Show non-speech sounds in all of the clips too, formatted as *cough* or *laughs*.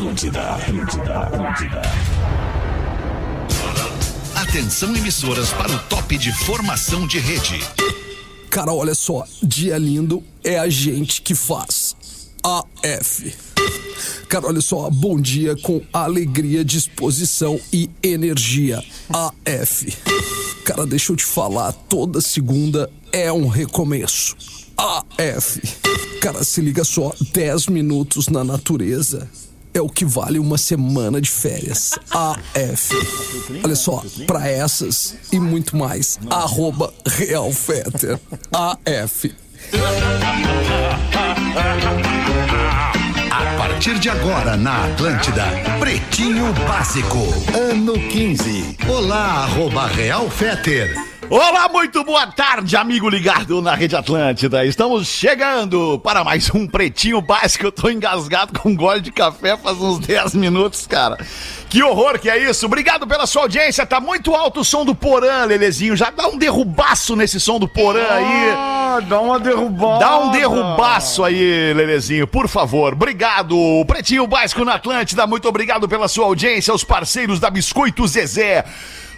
Atlântida, Atlântida, Atlântida. Atenção emissoras para o top de formação de rede. Cara, olha só, dia lindo é a gente que faz. AF. Cara, olha só, bom dia com alegria, disposição e energia. AF. Cara, deixa eu te falar, toda segunda é um recomeço. AF. Cara, se liga só, 10 minutos na natureza é o que vale uma semana de férias. *laughs* AF. Olha só, pra essas e muito mais, arroba Real Fetter. AF. *laughs* A partir de agora na Atlântida, Pretinho Básico, ano 15. Olá, arroba Real Feter. Olá, muito boa tarde, amigo ligado na Rede Atlântida. Estamos chegando para mais um Pretinho Básico. Eu tô engasgado com um gole de café faz uns 10 minutos, cara. Que horror que é isso. Obrigado pela sua audiência. Tá muito alto o som do Porã, Lelezinho. Já dá um derrubaço nesse som do Porã aí. Ah, dá uma derrubada. Dá um derrubaço aí, Lelezinho, por favor. Obrigado. Pretinho Básico na Atlântida. Muito obrigado pela sua audiência. Os parceiros da Biscoito Zezé.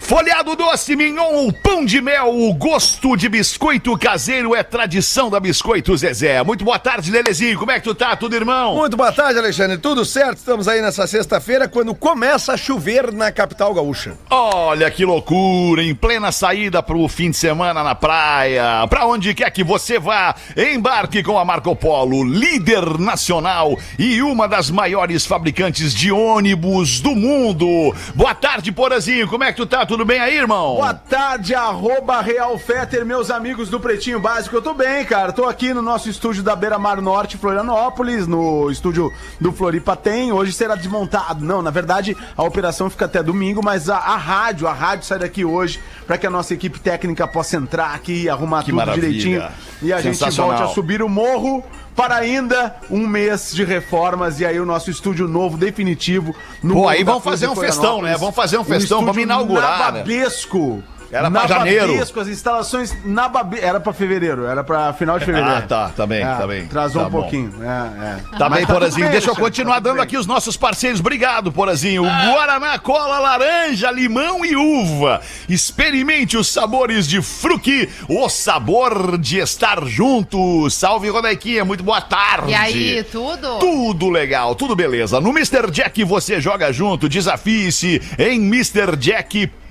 Folhado doce, mignon, o pão de mel, o gosto de biscoito caseiro é tradição da Biscoito Zezé. Muito boa tarde, Lelezinho. Como é que tu tá? Tudo irmão? Muito boa tarde, Alexandre. Tudo certo? Estamos aí nessa sexta-feira, quando começa a chover na capital gaúcha. Olha que loucura, em plena saída pro fim de semana na praia. Pra onde quer que você vá, embarque com a Marco Polo, líder nacional e uma das maiores fabricantes de ônibus do mundo. Boa tarde, Porazinho. Como é que tu tá? Tudo bem aí, irmão? Boa tarde, arroba Real Feter, meus amigos do Pretinho Básico. Eu tô bem, cara. Tô aqui no nosso estúdio da Beira Mar Norte, Florianópolis, no estúdio do Floripa tem. Hoje será desmontado. Não, na verdade, a operação fica até domingo, mas a, a rádio, a rádio sai daqui hoje para que a nossa equipe técnica possa entrar aqui e arrumar Que tudo maravilha. direitinho. E a gente volte a subir o morro para ainda um mês de reformas e aí o nosso estúdio novo, definitivo. No Pô, aí vamos Cruz fazer um festão, né? Vamos fazer um festão, vamos estúdio inaugurar, né? Era pra janeiro. Nababesco, as instalações na Babe... Era pra fevereiro, era pra final de fevereiro. Ah, tá, tá bem, É, tá bem. Atrasou Tá um bom. pouquinho. É, é. Tá Mas bem, tudo Porazinho. bem, Deixa eu continuar tá dando bem. aqui os nossos parceiros. Obrigado, Porazinho. Guaraná, cola, laranja, limão e uva. Experimente os sabores de fruque, o sabor de estar junto. Salve, Rodequinha. Muito boa tarde. E aí, tudo? Tudo legal, tudo beleza. No Mr. Jack você joga junto, desafie-se em Mr.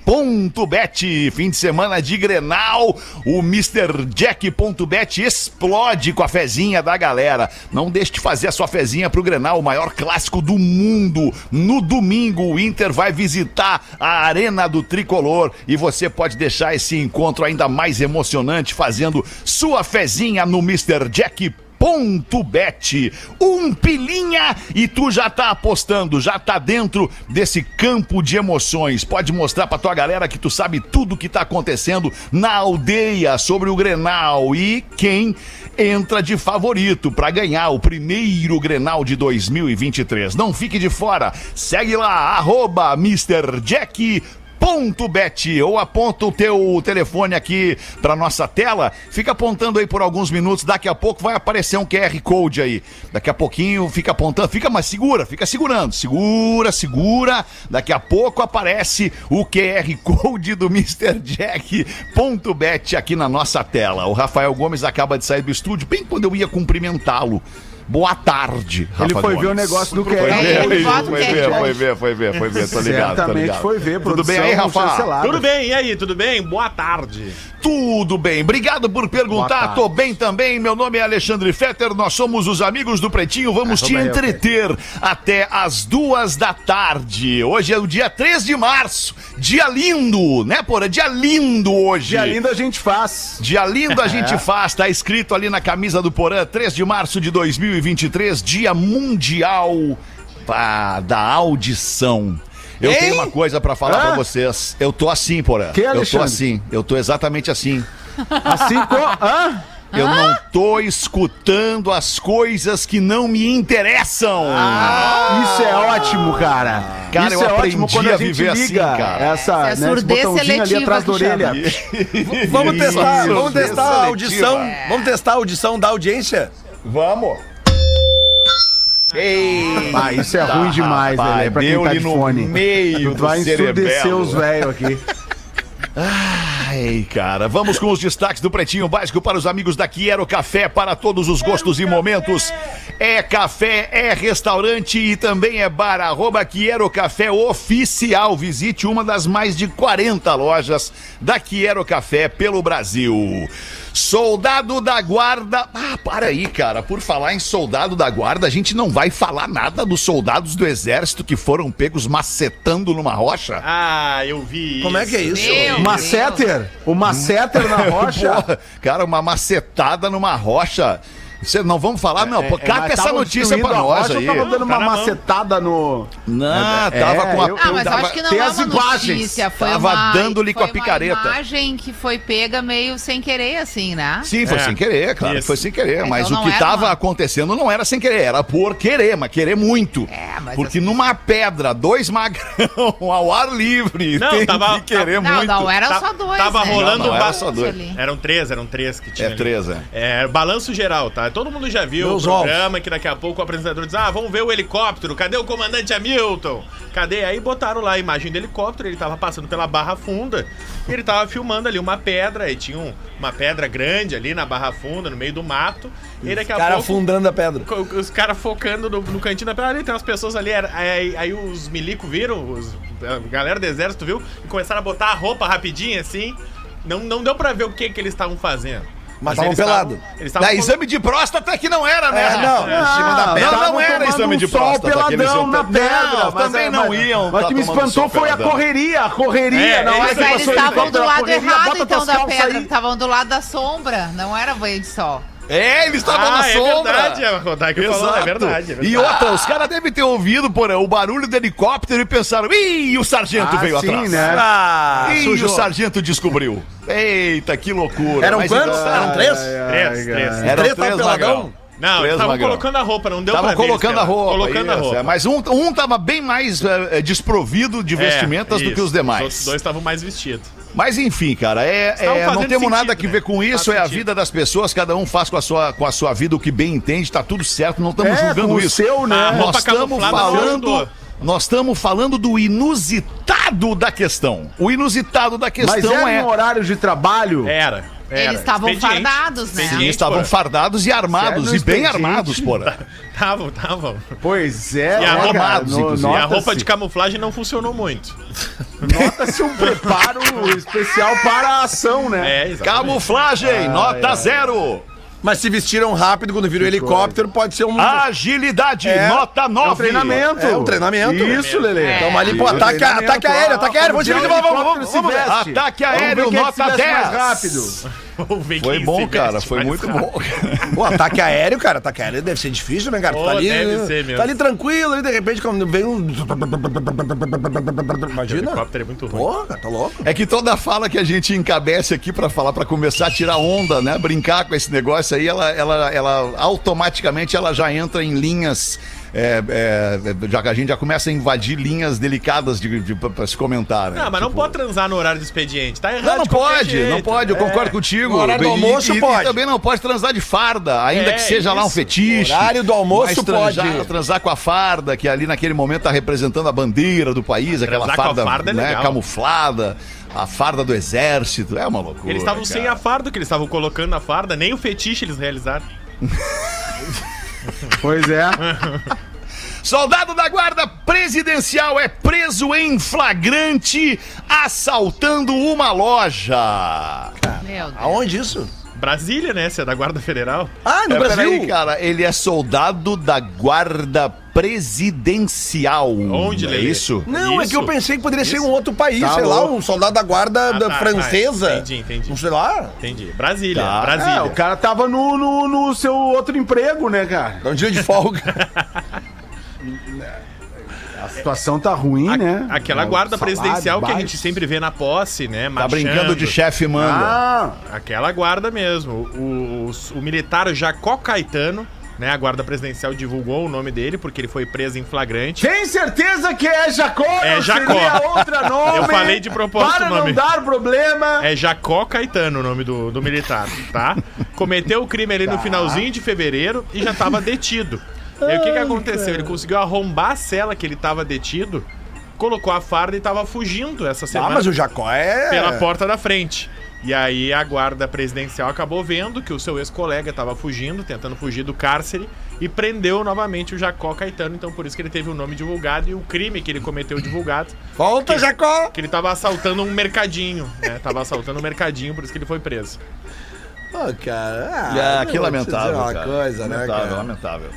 Jack. Ponto Bet, fim de semana de Grenal, o MrJack.bet explode com a fezinha da galera. Não deixe de fazer a sua fezinha pro Grenal, o maior clássico do mundo. No domingo, o Inter vai visitar a Arena do Tricolor e você pode deixar esse encontro ainda mais emocionante fazendo sua fezinha no MrJack Ponto Bet. Um pilinha e tu já tá apostando, já tá dentro desse campo de emoções. Pode mostrar pra tua galera que tu sabe tudo que tá acontecendo na aldeia sobre o Grenal e quem entra de favorito pra ganhar o primeiro Grenal de 2023. Não fique de fora. Segue lá arroba Mr. Jack ponto bet ou aponta o teu telefone aqui pra nossa tela, fica apontando aí por alguns minutos, daqui a pouco vai aparecer um QR Code aí. Daqui a pouquinho fica apontando, fica mais segura, fica segurando, segura, segura. Daqui a pouco aparece o QR Code do Mr. Jack ponto bet aqui na nossa tela. O Rafael Gomes acaba de sair do estúdio bem quando eu ia cumprimentá-lo. Boa tarde, Rafa Ele foi Gomes. ver o negócio do Foi Ele foi o ver, foi ver, foi ver, foi ver, tô ligado, tô Certamente ligado. foi ver, Tudo bem aí, Rafa? Tudo bem, e aí, tudo bem? Boa tarde. Tudo bem, obrigado por perguntar. Tô bem também. Meu nome é Alexandre Fetter, nós somos os amigos do Pretinho. Vamos Ah, te entreter até as duas da tarde. Hoje é o dia 3 de março. Dia lindo, né, Porra? Dia lindo hoje. Dia lindo a gente faz. Dia lindo a *laughs* gente faz, tá escrito ali na camisa do Porã, 3 de março de 2023, Dia Mundial pá, da Audição. Eu Hein? tenho uma coisa pra falar Hã? pra vocês. Eu tô assim, Porã. Que, eu tô assim. Eu tô exatamente assim. Assim como. Hã? Eu não tô escutando as coisas que não me interessam. Isso é ótimo, cara. Cara, Isso eu é ótimo quando a a gente viver assim, liga cara. essa, É né, surdez botãozinho ali seletiva atrás da orelha. Vamos testar, vamos testar a audição. seletiva. Vamos testar a audição da audiência? Vamos. Ei, Ah, isso é ruim demais, rapaz, Lelê, pra quem tá de no fone. meio Tu vai ensurdecer os velhos aqui. Ai, cara, vamos com os destaques do Pretinho Básico para os amigos da Quiero Café para todos os gostos e momentos. É café, é restaurante e também é bar. Arroba Quiero Café Oficial. Visite uma das mais de 40 lojas da Quiero Café pelo Brasil. Soldado da Guarda. Ah, para aí, cara. Por falar em soldado da Guarda, a gente não vai falar nada dos soldados do Exército que foram pegos macetando numa rocha? Ah, eu vi Como é que é isso? Meu Maceter? O Maceter na *laughs* rocha? Porra, cara, uma macetada numa rocha. Cê, não vamos falar, não. Pô, É, cata essa notícia pra nós aí. Tava dando uma macetada no. Não, É, tava com a. eu- Ah, mas eu acho que não tem é as uma imagens. notícia, foi Tava dando-lhe com a foi uma picareta. imagem que foi pega meio sem querer, assim, né? Sim, foi É. sem querer, claro. Foi sem querer. Então mas o não que tava acontecendo não era sem querer, era por querer, mas querer muito. É, mas Porque assim- numa pedra, dois magrão ao ar livre, Não, tem tava- que querer Não, muito. não era só dois, tava né? rolando Não, não um era ba- só dois. ali. Eram três, eram três que tinha. É três, é. É, balanço geral, tá? Todo mundo já viu Meus o programa que daqui a pouco o apresentador diz: Ah, vamos ver o helicóptero, cadê o comandante Hamilton? Cadê? Aí botaram lá a imagem do helicóptero, ele tava passando pela Barra Funda e ele tava filmando ali uma pedra, e tinha um- uma pedra grande ali na Barra Funda, no meio do mato, e daqui a cara pouco. afundando a pedra. Os caras focando no, no cantinho da pedra, ali tem umas pessoas ali, aí, aí os milico viram, os, a galera do exército viu, e começaram a botar a roupa rapidinho assim. Não, não deu pra ver o que que eles estavam fazendo. Mas estavam eles pelado. Da exame de próstata que não era, né? É, não, Rafa? em cima da Não, não era exame de um sol próstata que eles peladão iam na pedra. Não, mas também é, não iam Mas o tá que me tomando espantou sol foi a correria, a correria. É, que Mas aí passou eles estavam do lado errado, então, da pedra. Estavam do lado da sombra, não era banho de sol. É, eles estavam Ah, na é sombra. verdade, a Rodaica falou, é verdade, é verdade. E outra, os caras devem ter ouvido porra, o barulho do helicóptero e pensaram, ih, o sargento Ah, veio sim, atrás. né? Ah, Ih, sujou. o sargento descobriu. Eita, que loucura. Eram Mas quantos? então- Eram três? Três, três. Eram Três três? Magrão. Não, estavam colocando a roupa, não deu Estavam pra ver. colocando eles, a roupa. Colocando a isso, roupa. é, mas um, um tava bem mais eh, eh, desprovido de É, vestimentas do isso. que os Os demais. outros dois estavam mais vestidos. Mas enfim, cara, é, é, não temos nada sentido, que né? ver com isso, Faz é a sentido. vida das pessoas, cada um faz com a sua, com a sua vida o que bem entende, tá tudo certo, não estamos É, julgando isso. seu, né? A roupa Nós estamos falando. Nós estamos falando do inusitado da questão. O inusitado da Mas questão era é. horário de trabalho? Era. Era. Eles estavam fardados, né? Eles estavam fardados e armados, Sério, e bem armados, porra. *laughs* Estavam, estavam. Pois é, E a né, roupa- armados, inclusive. E a roupa de camuflagem não funcionou muito. Nota-se um preparo *laughs* especial para a ação, né? É, exatamente. Camuflagem, nota zero. Mas se vestiram rápido quando viram o helicóptero, pode ser um. Agilidade, É, nota É um treinamento. É um treinamento. Isso, Lelê. É. Tamo ali pro Isso, ataque, ataque aéreo, ataque aéreo. Vamos, vamos, é vamos, vamos. Ataque aéreo, é nota se veste 10. mais rápido. Foi quem bom, cara, foi muito rápido. bom. *laughs* Pô, ataque aéreo, cara, ataque aéreo deve ser difícil, né, cara? Pô, tá ali, deve ser mesmo. tá ali tranquilo, e de repente quando vem um... O Imagina. helicóptero é muito ruim. Pô, cara, tá louco. É que toda fala que a gente encabece aqui pra falar, pra começar a tirar onda, né? Brincar com esse negócio aí, ela, ela, ela automaticamente ela já entra em linhas. É, é, já, a gente já começa a invadir linhas delicadas de, de, pra, pra se comentar, né? Não, mas não Tipo, pode transar no horário do expediente. Tá errado. Não, não pode, jeito. não pode, eu É. concordo contigo. No horário do almoço e, pode. E também não pode transar de farda, ainda É, que seja lá um isso. fetiche. Horário do almoço mas transar, pode. Transar com a farda, que ali naquele momento tá representando a bandeira do país, aquela Transar com a farda, farda é né, legal. camuflada, a farda do exército, é uma loucura. Eles estavam sem a farda, que eles estavam colocando na farda, nem o fetiche eles realizaram. *laughs* Pois é. Soldado da guarda presidencial é preso em flagrante assaltando uma loja. Meu Deus. Aonde isso? Brasília, né? Você é da Guarda Federal. Ah, no É, Brasil. peraí, cara, ele é soldado da guarda presidencial. Onde, é Lelê? isso? Não, é Isso. que eu pensei que poderia ser Isso. um outro país, Tá sei lá, louco. um soldado da guarda Ah, da tá, francesa. tá, entendi, entendi. Não sei lá. Entendi. Brasília, Tá. Brasília. É, o cara tava no, no, no seu outro emprego, né, cara? Dá um dia de folga. *laughs* A situação tá ruim, A- né? Aquela É, guarda salário presidencial que a baixo. gente sempre vê na posse, né? Tá marchando. brincando de chefe manda. Ah, Aquela guarda mesmo. O, o, o militar Jacó Caetano, né? A guarda presidencial divulgou o nome dele porque ele foi preso em flagrante. tem certeza que é Jacó? É Jacó. Outra *laughs* nome? Eu falei de propósito Para o nome. não dar problema. É Jacó Caetano o nome do, do militar, tá? *laughs* Cometeu o crime ali no finalzinho de fevereiro e já tava detido. E aí o que, que aconteceu? Ele conseguiu arrombar a cela que ele tava detido, colocou a farda e tava fugindo essa Ah, semana mas o Jacó é. pela porta da frente. E aí a guarda presidencial acabou vendo que o seu ex-colega estava fugindo, tentando fugir do cárcere, e prendeu novamente o Jacó Caetano. Então por isso que ele teve o nome divulgado e o crime que ele cometeu divulgado. Volta, que, Jacó! Que ele tava assaltando um mercadinho, né? Tava assaltando um mercadinho, por isso que ele foi preso. Pô, cara. Ah, que eu vou te lamentável. cara. coisa, né, lamentável, cara? lamentável.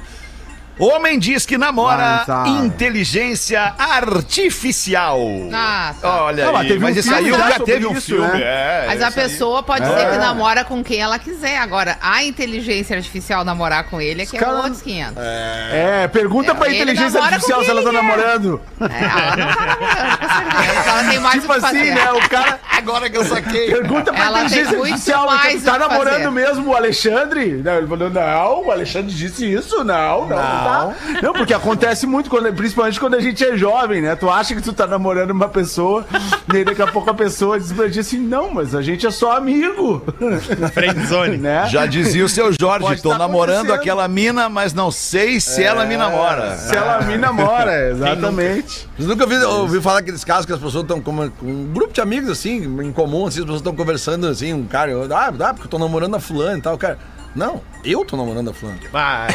Homem diz que namora inteligência artificial. Ah, tá. Olha Não, mas aí, teve um mas esse filme aí já sobre teve um isso, filme. né? É, Mas a esse aí. pessoa pode ser que namora com quem ela quiser. Agora, a inteligência artificial namorar com ele é que é caras- outros 500. É, pergunta É, pra inteligência artificial se ela tá namorando. É, ela não tá namorando, com certeza. Ela tem mais Tipo assim, fazer. né? O cara. *laughs* Agora que eu saquei. Pergunta pra Ela inteligência muito artificial, né, tá namorando fazer. mesmo o Alexandre? Não, ele falou, não, o Alexandre disse isso, não, não, não, tá. Não, porque acontece muito, quando, principalmente quando a gente é jovem, né? Tu acha que tu tá namorando uma pessoa, *laughs* e daqui a pouco a pessoa diz pra ti assim, não, mas a gente é só amigo. Friendzone. *laughs* né? Já dizia o seu Jorge, Pode tô tá namorando aquela mina, mas não sei se ela me namora. Se ela me namora, *laughs* exatamente. Vocês nunca ouviram ouviu falar aqueles casos que as pessoas estão com, com um grupo de amigos, assim, em comum, assim, as pessoas estão conversando, assim, um cara, ah, dá, porque eu tô namorando a fulana e tal, cara. Não, eu tô namorando a fulana. Vai.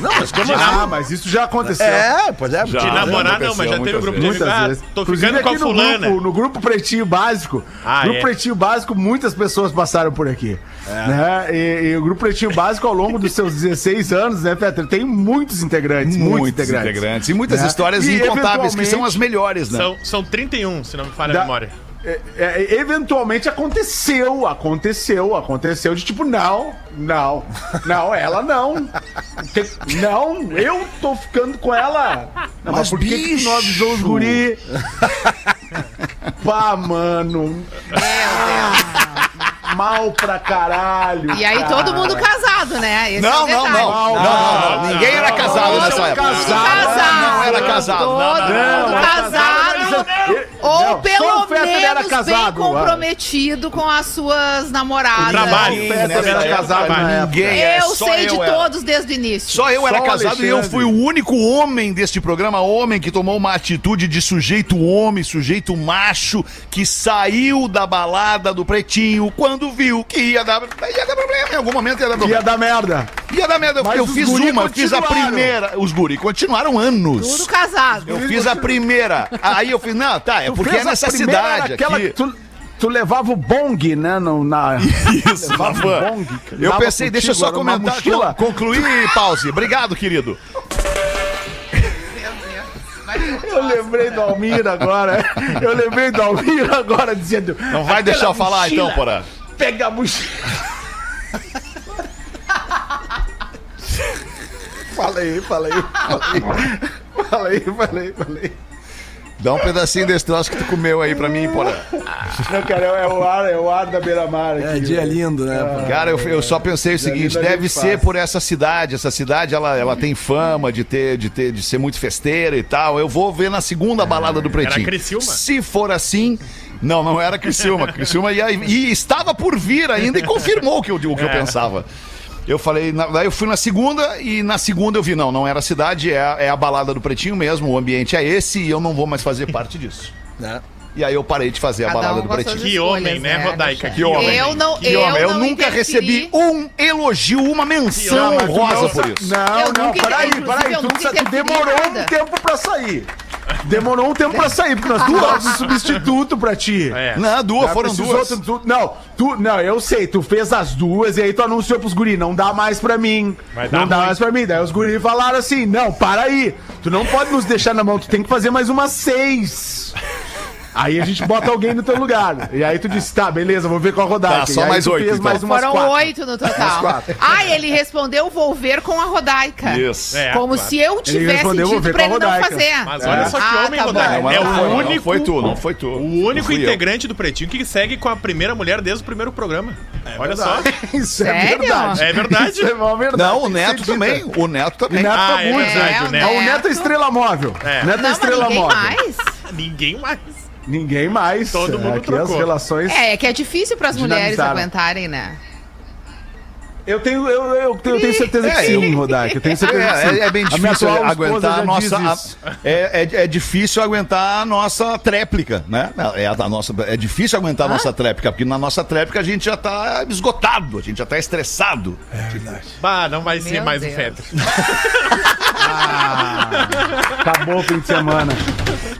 Não, mas como assim? Ah, mas isso já aconteceu. É, pois é. Já. De namorar não, mas já teve muitas um grupo de amigos. Ah, vezes. tô Inclusive ficando com a aqui no fulana. Grupo, no grupo Pretinho Básico, Ah, grupo é? Pretinho Básico, muitas pessoas passaram por aqui. Né? E, e o grupo Pretinho Básico, ao longo dos seus 16 anos, né, Peter, tem muitos integrantes. Muitos, Muitos integrantes. integrantes. E muitas Né? histórias E, incontáveis, que são as melhores, né? São, são 31, se não me falha Da- a memória. É, é, eventualmente aconteceu, aconteceu, aconteceu de tipo, não, não, não, ela não. Que- não, eu tô ficando com ela. Não, mas, Mas, por que, que tu bicho! não avisou os guri? *laughs* Pá, mano. Ah, mal pra caralho. E aí todo mundo casado, né? Esse é Não, o não, não, não, não, não, não. Ninguém era casado nessa época. casado. Não era casado. Não, não, Todo não. mundo era casado. Não, Ou só pelo o era menos casado, bem comprometido com as suas namoradas. Trabalho. O Fetter era casado. Ninguém é, Eu sei de eu era. todos desde o início. Só eu era Só o casado e eu Alexandre. fui o único homem deste programa, homem que tomou uma atitude de sujeito homem, sujeito macho, que saiu da balada do pretinho quando viu que ia dar, ia dar problema. Em algum momento ia dar Ia problema. dar merda. Ia dar merda. Mas eu fiz uma, eu fiz a primeira. Os guri continuaram anos. Tudo casado. Eu fiz a primeira. Aí eu fiz, não, tá, é porque é nessa cidade aquela aqui. Tu, tu levava o bong, né? No, na... *laughs* Isso, levava bong. Eu pensei, deixa eu contigo, só comentar. mochila. Con- Concluir, pause. Obrigado, querido. Eu lembrei do Almir agora. Eu lembrei do Almir agora dizendo. Não vai deixar eu falar mochila, então, porra. Pega a mochila. *laughs* fala aí, fala aí, fala aí. Fala aí, fala aí, fala aí. Dá um pedacinho desse troço que tu comeu aí pra mim, porra. Não, cara, é o ar, é o ar da beira-mar aqui. É dia lindo, né? pô? Cara, eu, eu só pensei o seguinte, deve ser faz. por essa cidade. Essa cidade, ela, ela tem fama de ter, de ter, de ser muito festeira e tal. Eu vou ver na segunda balada do Pretinho. Criciúma? Se for assim... Não, não era Criciúma. Criciúma ia, e estava por vir ainda e confirmou o que eu, o que eu pensava. Eu falei, na- daí eu fui na segunda e na segunda eu vi, não, não era a cidade, é a, é a balada do Pretinho mesmo, o ambiente é esse e eu não vou mais fazer parte disso. *laughs* Né? E aí eu parei de fazer a Cada balada um do Pretinho. Que homem, escolhas, né, Rodaica? Que homem. Eu não, Que eu homem, eu nunca interferi. recebi um elogio, uma menção Não, honrosa não- por isso. Não, Eu não, peraí, peraí. Tu, tu demorou um nada. tempo pra sair. Demorou um tempo pra sair, porque nós duas um substituto pra ti. É. Não, duas, foram duas. tu- tu- não, tu, não, eu sei, tu fez as duas e aí tu anunciou pros guri, não dá mais pra mim. Não dá ruim. mais pra mim. Daí os guri falaram assim, não, para aí. Tu não pode nos deixar na mão, tu tem que fazer mais umas seis. Aí a gente bota alguém no teu lugar. E aí tu disse, tá, beleza, vou ver com a rodada. Tá, só mais oito, então. mais umas Foram quatro. oito no total. Ah, ele respondeu vou ver com a Rodaica. Isso. É, Como claro. se eu tivesse dito pra ele não fazer. Mas olha só que Ah, homem, tá Rodaica. Mas É não, o foi, não único, foi tu, não foi tu. o único Fui eu. integrante do Pretinho que segue com a primeira mulher desde o primeiro programa. olha só. *laughs* Isso é Sério? verdade. É verdade. Isso é uma verdade. Não, o Neto também. O Neto também. O Neto Ah, tá é muito, verdade, né? o o Neto. Ah, o Neto é estrela móvel. É. Neto Não, é estrela ninguém móvel. mais. Ninguém mais. Ninguém mais. Todo mundo Aqui trocou. as relações. É, é que é difícil pras mulheres Dinamizaram. aguentarem, né? Eu tenho, eu, eu tenho, eu tenho certeza que É, sim, Rodak. Eu tenho certeza que sim. É, é, é bem A difícil atual aguentar a nossa. a- é, é, é difícil aguentar a nossa tréplica, né? É, a nossa, é difícil aguentar a nossa tréplica, porque na nossa tréplica a gente já tá esgotado, a gente já tá estressado. Bah, não vai ser Meu mais o Deus. Fetter. *laughs* Acabou o fim de semana.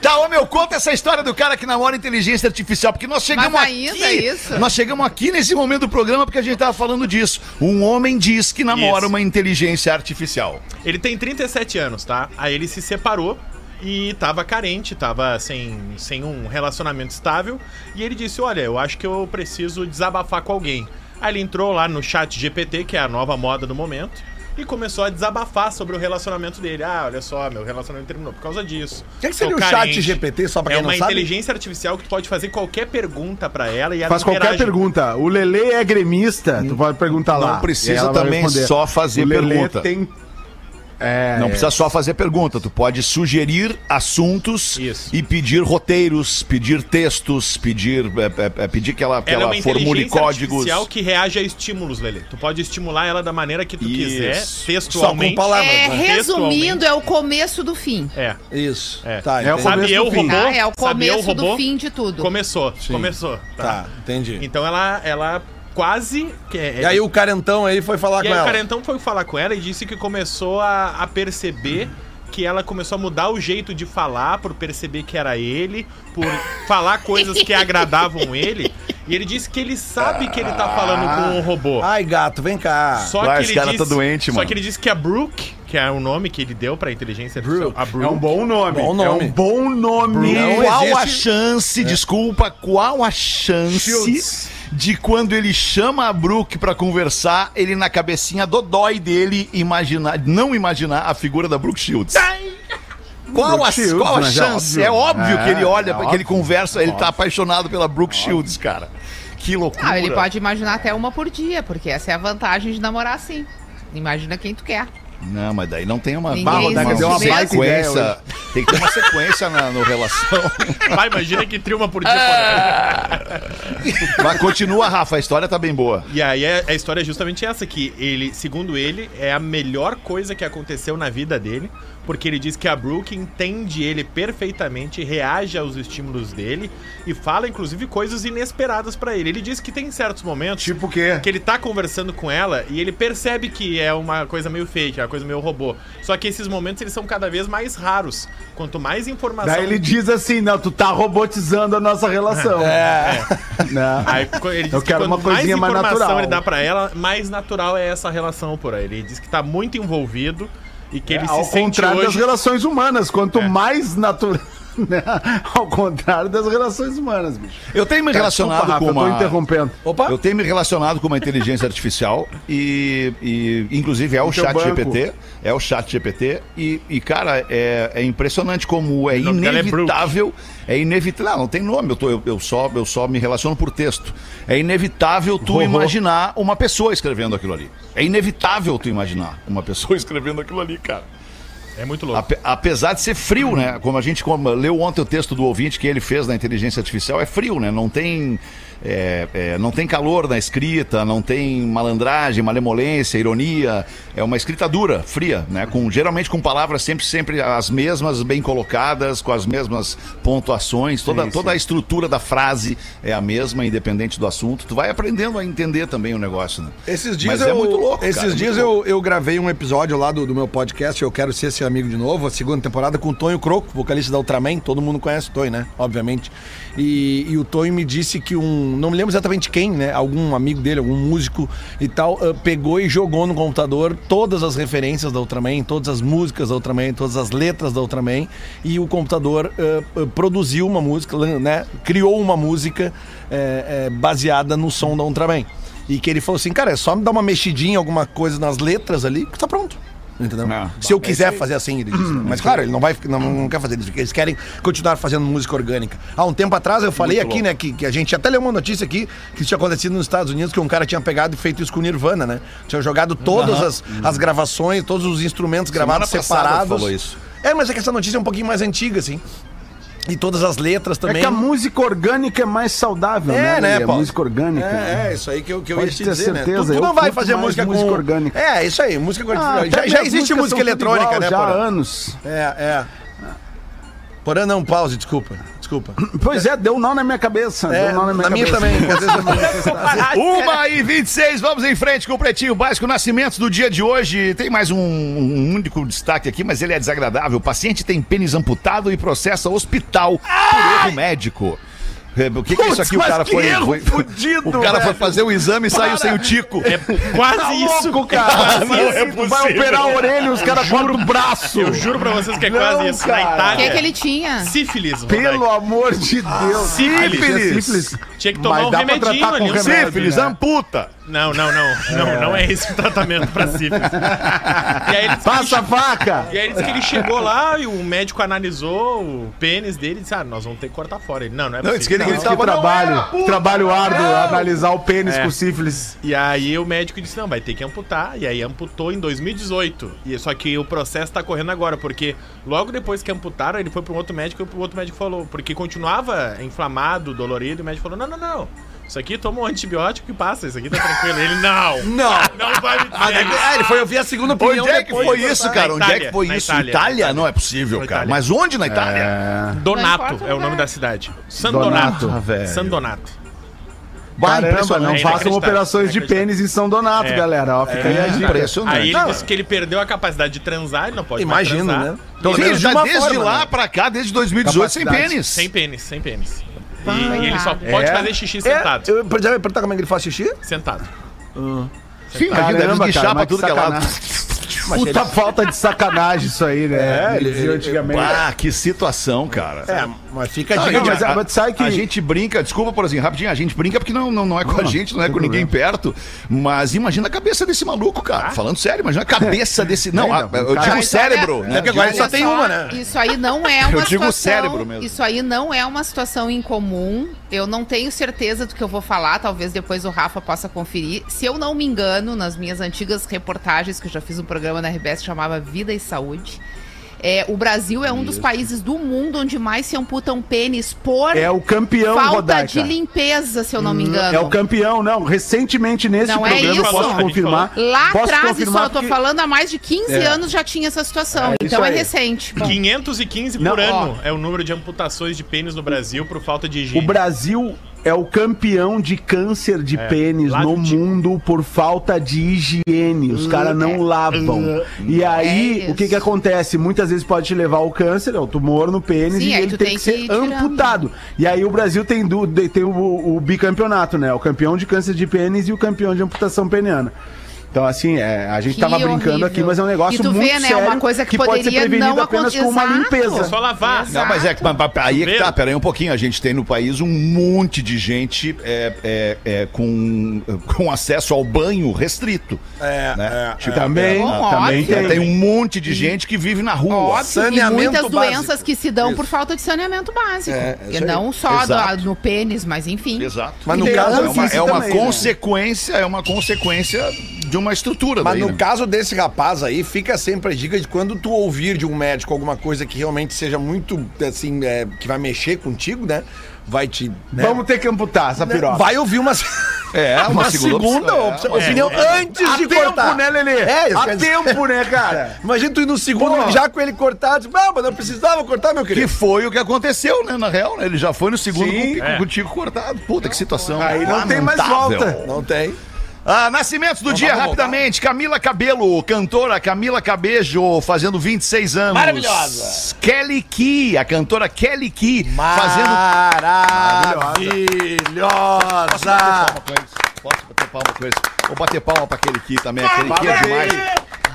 Tá, ô meu, conta essa história do cara que namora inteligência artificial, porque nós chegamos Mas aqui. ainda é isso? Nós chegamos aqui nesse momento do programa porque a gente tava falando disso. Um homem diz que namora Isso. uma inteligência artificial. Ele tem 37 anos, tá? Aí ele se separou e tava carente, tava sem, sem um relacionamento estável. E ele disse: Olha, eu acho que eu preciso desabafar com alguém. Aí ele entrou lá no chat GPT, que é a nova moda do momento, e começou a desabafar sobre o relacionamento dele. Ah, olha só, meu relacionamento terminou por causa disso. O que, que seria o chat. GPT, só pra É quem uma não sabe? inteligência artificial que tu pode fazer qualquer pergunta pra ela e ela Faz qualquer interage. pergunta. O Lele é gremista, tu pode perguntar lá. Não precisa também só fazer o Lelê pergunta. Tem... É, Não precisa só fazer pergunta, tu pode sugerir assuntos Isso. e pedir roteiros, pedir textos, pedir, é, é, é, pedir que ela, que Ela é ela, formule códigos. artificial que reage a estímulos, Lele. Tu pode estimular ela da maneira que tu Isso. quiser, Só textualmente. com palavras, É, né? resumindo, é o começo do fim. É. Isso. É. Tá, É o entendi. começo Sabe eu, do fim. robô? Tá? É o Sabe eu, começo robô? do fim de tudo. Começou, começou. Tá, entendi. Então ela, ela quase. que é- E aí o carentão aí foi falar E com aí o ela. Carentão foi falar com ela e disse que começou a, a perceber que ela começou a mudar o jeito de falar por perceber que era ele, por falar coisas que agradavam *laughs* ele. E ele disse que ele sabe que ele tá falando com um robô. Ai, gato, vem cá. Só Vai, que esse ele cara disse, tá doente, Só mano. que ele disse que a Brooke, que é o nome que ele deu pra inteligência artificial, a É Brooke, um bom nome. Bom nome. É um bom nome. Qual a existe- chance, desculpa, qual a chance Shields. De quando ele chama a Brooke pra conversar, ele na cabecinha dodói dele imaginar, não imaginar a figura da Brooke Shields? Qual a, Shields, qual a mas é chance? É óbvio. óbvio, É, que ele olha, é que ele conversa, ele tá apaixonado pela Brooke Shields, cara. Que loucura. Ah, ele pode imaginar até uma por dia, porque essa é a vantagem de namorar assim. Imagina quem tu quer. Não, mas daí não tem uma, Ninguém uma, Rodaga deu uma baita ideia sequência. Tem que ter uma sequência na no relação. *laughs* Vai, imagina que tria uma por dia. por *laughs* Mas continua, Rafa, a história tá bem boa. E aí a, a história é justamente essa, que ele, segundo ele, é a melhor coisa que aconteceu na vida dele, porque ele diz que a Brooke entende ele perfeitamente, reage aos estímulos dele e fala, inclusive, coisas inesperadas pra ele. Ele diz que tem certos momentos Tipo o quê? que ele tá conversando com ela e ele percebe que é uma coisa meio fake, é uma coisa meio robô. Só que esses momentos eles são cada vez mais raros. Quanto mais informação. Daí ele diz assim, não, tu tá robotizando a nossa relação. *laughs* É. *laughs* Né? Aí, co- ele diz Eu que quero uma coisinha mais informação natural. ele dá pra ela, mais natural é essa relação por aí. Ele diz que tá muito envolvido e que ele Ao se sente contrário das hoje... relações humanas, quanto É. mais natural. *laughs* né? Ao contrário das relações humanas, bicho. Eu tenho me relacionado Desculpa, com eu uma. interrompendo. Opa. Eu tenho me relacionado com uma inteligência artificial e, e, inclusive é o teu chat banco. GPT, é o chat GPT e, e, cara, é, é impressionante como é O é inevitável, é, inevitável, não, não tem nome, eu, tô, eu, eu só, eu só me relaciono por texto. É inevitável tu Vovô. imaginar uma pessoa escrevendo aquilo ali. É inevitável tu imaginar uma pessoa *laughs* escrevendo aquilo ali, cara. É muito louco. Ape- apesar de ser frio, né? Como a gente como, leu ontem o texto do ouvinte que ele fez na inteligência artificial, é frio, né? Não tem, é, é, não tem calor na escrita, não tem malandragem, malemolência, ironia. É uma escrita dura, fria, né? Com, geralmente com palavras sempre, sempre as mesmas, bem colocadas, com as mesmas pontuações. Toda, Sim, toda sim. a estrutura da frase é a mesma, independente do assunto. Tu vai aprendendo a entender também o negócio, né? Esses dias Mas eu, é muito louco, Esses cara, é dias eu, eu gravei um episódio lá do, do meu podcast, Eu Quero Ser Seu Amigo de Novo, a segunda temporada, com o Tonho Croco, vocalista da Ultraman. Todo mundo conhece o Tonho, né? Obviamente. E, e o Tonho me disse que um. Não me lembro exatamente quem, né? Algum amigo dele, algum músico e tal, ah, pegou e jogou no computador todas as referências da Ultraman, todas as músicas da Ultraman, todas as letras da Ultraman. E o computador ah, produziu uma música, né? Criou uma música eh, baseada no som da Ultraman. E que ele falou assim, cara, é só me dar uma mexidinha, alguma coisa nas letras ali, que tá pronto. Entendeu? Se eu quiser fazer assim, ele disse. Mas claro, ele não vai não, não quer fazer isso, porque eles querem continuar fazendo música orgânica. Há um tempo atrás eu falei aqui, né, que, que a gente até leu uma notícia aqui que isso tinha acontecido nos Estados Unidos, que um cara tinha pegado e feito isso com o Nirvana, né? Tinha jogado todas as, as gravações, todos os instrumentos gravados passada separados. falou isso. É, mas é que essa notícia é um pouquinho mais antiga, assim. E todas as letras É também. que a música orgânica é mais saudável, É, né? né, Lelê? A Paulo? música orgânica. É, é, isso aí que eu, que eu ia te ter dizer, certeza, né? Tu, tu eu não vai fazer música com... música orgânica. É, isso aí, música Ah, orgânica. até já, já existe música eletrônica, igual, né, Já há anos. É, é. Porã não, pause, desculpa. Desculpa. *coughs* Pois é, deu um nó na minha cabeça. É, deu um nó na minha na minha também. às vezes eu *laughs* não- Uma e 26, vamos em frente com o Pretinho Básico. Nascimentos do dia de hoje. Tem mais um, um único destaque aqui, mas ele é desagradável. O paciente tem pênis amputado e processa hospital por erro médico. É, O que, que é isso aqui? O cara foi. foi- fudido, o cara foi velho. fazer o exame e saiu sem o tico. É quase Tá isso. louco, cara. Não é Tu Vai operar a orelha e os caras cortam o braço. Eu juro pra vocês que é Não, quase isso. Na cara. O Itália. que, que ele tinha? Sífilis, Pelo amor de Deus. sífilis. Sífilis. Tinha que tomar Mas um dá pra remedinho com ali, um remédio, Sífilis, né? amputa. Não, não, não. Não, não é esse o tratamento pra sífilis. E aí ele disse que Passa a faca. E aí ele disse que ele chegou lá e o médico analisou o pênis dele e disse: Ah, nós vamos ter que cortar fora. Ele, não, não é Não, possível. disse que ele Que gritava, "Não trabalho, era, puta, trabalho árduo, não." analisar o pênis É. com sífilis. E aí o médico disse: Não, vai ter que amputar. E aí amputou em 2018. E só que o processo tá correndo agora, porque logo depois que amputaram, ele foi para um outro médico e o outro médico falou, porque continuava inflamado, dolorido, e o médico falou: Não, não, não. Isso aqui toma um antibiótico e passa, isso aqui tá tranquilo. Ele, não! Não. Não vai me dizer é isso. ah, ele foi ouvir a segunda opinião Onde é que depois foi isso, cara? Na Onde é que Itália, foi na isso? Itália, Itália? Não é possível, cara. Itália. Mas onde na Itália? Donato importa o é o nome lugar. da cidade. San Donato. Donato, velho. San Donato. Caramba, não É façam operações de pênis em São Donato, É. galera. Ó, fica aí a É dica. impressionante. Aí ele Não. disse que ele perdeu a capacidade de transar, ele não pode Imagino, mais transar. né? Pelo Sim, menos de já uma desde forma, lá né? pra cá, desde 2018, sem Capacidade. pênis. Sem pênis, sem pênis. E, e ele só pode É. fazer xixi É, sentado. eu já ia perguntar como é que ele faz xixi? Sentado. Sim, imagina, deve Caramba, cara, pra mas tudo que que é lado. sacanagem. Puta falta de sacanagem isso aí, né? É, ele- Dizia antigamente. Ah, que situação, cara. É, mas fica a Não, não, mas- de- mas sabe que- a gente brinca, desculpa por assim, rapidinho, a gente brinca porque não, não, não é com a gente, não é com ninguém perto. Mas imagina a cabeça desse maluco, cara. Falando sério, imagina a cabeça desse. Não, É, a- não, eu cara- digo Mas cérebro, olha- né? É que agora só tem uma, né? Isso aí não é *laughs* uma Eu digo situação. cérebro mesmo. Isso aí não é uma situação incomum. Eu não tenho certeza do que eu vou falar. Talvez depois o Rafa possa conferir. Se eu não me engano, nas minhas antigas reportagens, que eu já fiz um programa na RBS que chamava Vida e Saúde. é, o Brasil é um dos países do mundo onde mais se amputam pênis por É o campeão, falta Rodaica. de limpeza, se eu não me engano. É o campeão, não. Recentemente nesse Não é programa, eu isso. posso confirmar. Lá posso atrás, isso confirmar eu tô falando há mais de 15 É. anos já tinha essa situação. É isso então é recente. Bom, 515 Não, por ó. ano é o número de amputações de pênis no Brasil por falta de O higiene. Brasil é o campeão de câncer de pênis lá no do tipo. mundo por falta de higiene. Os caras não lavam. E aí, É o que que acontece? Muitas vezes pode te levar ao câncer, ao tumor no pênis, Sim, e ele tem, tem que que ser tirando. amputado. E aí o Brasil tem, de- tem o, o bicampeonato, né? O campeão de câncer de pênis e o campeão de amputação peniana. Então, assim, é, a gente Que tava brincando horrível. aqui, mas é um negócio E tu muito vê, né, sério uma coisa que pode ser não apenas acontecer. com uma limpeza. É só lavar. Exato. Não, mas é que mas- mas aí é que tá, Chuveiro. pera aí um pouquinho. A gente tem no país um monte de gente é, é, é, com, com acesso ao banho restrito. É, né? é, Tipo, Também, Bom, também é, tem. tem um monte de gente que vive na rua. Óbvio, e Saneamento muitas básico. doenças que se dão Isso. por falta de saneamento básico. É, e não só do- no pênis, mas enfim. Exato. Mas no E caso- é uma, isso é uma também, né? consequência, é uma consequência de uma estrutura. Mas daí, no né? caso desse rapaz aí, fica sempre a dica de quando tu ouvir de um médico alguma coisa que realmente seja muito, assim, é, que vai mexer contigo, né? Vai te. né? Vamos ter que amputar essa piroca. Vai ouvir uma, É, *laughs* uma uma segunda segunda, opção, é, opinião antes Há de tempo, cortar. né, Lelê? É, isso Há tempo, né, cara? *laughs* Imagina tu ir no segundo Pô. já com ele cortado. Tipo, ah, mas não precisava cortar, meu Que querido. foi o que aconteceu, né? Na real, né? Ele já foi no segundo Sim. com, É. com o tico cortado. Puta, que situação. Aí não tem mais volta. Não tem. Ah, nascimentos do dia, vamos rapidamente. Camila Cabelo, cantora Camila Cabejo, fazendo 26 anos. Maravilhosa. Kelly Key, a cantora Kelly Key, fazendo. Maravilhosa. Posso bater palma com isso? Vou bater palma pra Kelly Key também. A Kelly Key é demais.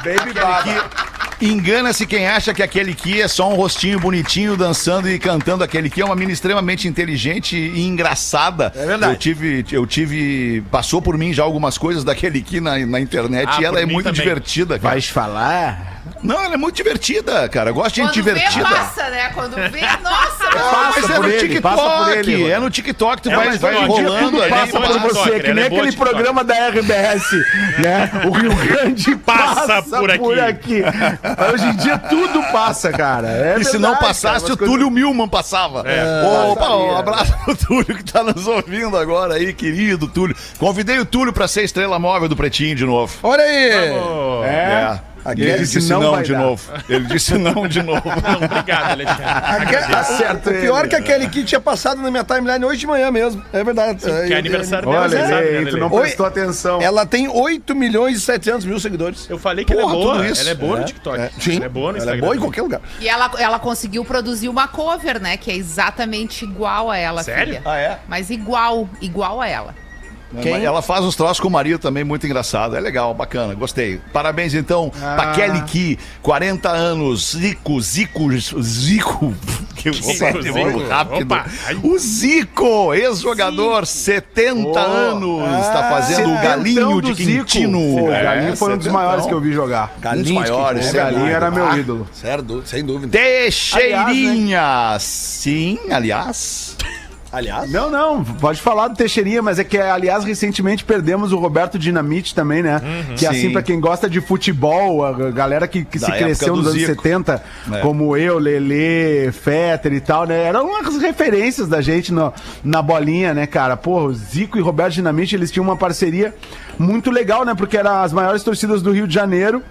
Baby Baba. Engana-se quem acha que aquele Ki é só um rostinho bonitinho dançando e cantando. Aquele Ki é uma menina extremamente inteligente e engraçada. É verdade. Eu tive, eu tive, passou por mim já algumas coisas daquele Ki na, na internet Ah, e ela é muito também. divertida, cara. Vais falar? Não, ela é muito divertida, cara. Eu gosto de gente Quando vê, divertida. passa, né? Quando vê, *laughs* nossa, Ah, mas Passa é por no ele, passa por TikTok, ele, é no TikTok, tu É, vai, mas vai dia rolando tudo ali. passa é por boa você, que nem é boa aquele programa da RBS, né? O Rio Grande *laughs* Passa passa, por por aqui. aqui. Mas hoje em dia tudo passa, cara. É e se não passasse, cara, o Túlio Milman passava. Opa, Passaria. um abraço pro Túlio que tá nos ouvindo agora aí, querido Túlio. Convidei o Túlio pra ser estrela móvel do Pretinho de novo. Olha aí! É. Ele disse não, não vai de dar. novo. Ele disse não de novo. *laughs* Não, obrigado, Alexandre. Tá certo o pior é que aquele kit tinha passado na minha timeline hoje de manhã mesmo. É verdade. Que é aniversário dela, Olha, sabe, né, tu Lelê? não Oi. prestou atenção. Ela tem 8 milhões e 700 mil seguidores. Eu falei que Porra, ela é boa. Ela é boa É, no TikTok. é, sim. Ela é boa no Ela Instagram. é boa em qualquer lugar. E ela, ela conseguiu produzir uma cover, né? Que é exatamente igual a ela, Sério? filha. Ah, é? Mas igual, igual a ela. Quem? Ela faz uns troços com o marido também, muito engraçado. É legal, bacana, gostei. Parabéns então Ah. Kelly Ki, 40 anos, Zico, Zico, Zico. *laughs* Que o Zico. veio rápido. Opa. O Zico, ex-jogador, 70 Oh. anos, Ah, está fazendo o galinho de Zico. Quintino. Pô, o É, Galinho foi um dos maiores que eu vi jogar. Um dos maiores, Galinho era meu Ah, ídolo. Certo, sem dúvida. Teixeirinha, sim, aliás. Aliás, Não, não, pode falar do Teixeirinha, mas é que, aliás, recentemente perdemos o Roberto Dinamite também, né? que é assim, Sim. pra quem gosta de futebol, a galera que, que se cresceu nos anos Zico. 70, É. como eu, Lelê, Fetter e tal, né? Eram umas referências da gente no- na bolinha, né, cara? Pô, Zico e Roberto Dinamite, eles tinham uma parceria muito legal, né? Porque eram as maiores torcidas do Rio de Janeiro.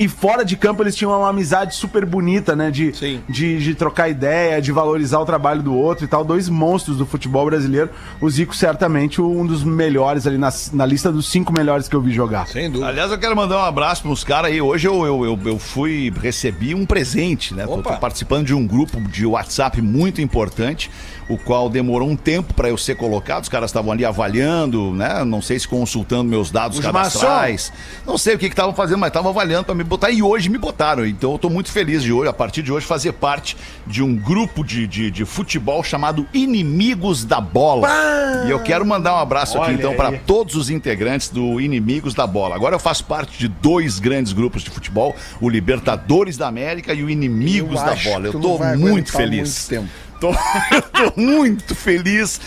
E fora de campo eles tinham uma amizade super bonita, né? De, de, de trocar ideia, de valorizar o trabalho do outro e tal. Dois monstros do futebol brasileiro. O Zico, certamente, um dos melhores ali na, na lista dos cinco melhores que eu vi jogar. sem dúvida. Aliás, eu quero mandar um abraço para os caras aí. Hoje eu, eu, eu, eu fui, recebi um presente, né? Tô, Opa. tô participando de um grupo de WhatsApp muito importante, o qual demorou um tempo para eu ser colocado. Os caras estavam ali avaliando, né? Não sei se consultando meus dados Os cadastrais. Não sei o que estavam fazendo, mas estavam avaliando para me botar. E hoje me botaram. Então eu tô muito feliz de hoje, a partir de hoje, fazer parte de um grupo de, de, de futebol chamado Inimigos da Bola. E eu quero mandar um abraço aqui, Olha então, aí. para todos os integrantes do Inimigos da Bola. Agora eu faço parte de dois grandes grupos de futebol, o Libertadores da América e o Inimigos Eu da Bola. Eu tô muito feliz. muito tempo. Tô, *laughs* eu tô muito feliz.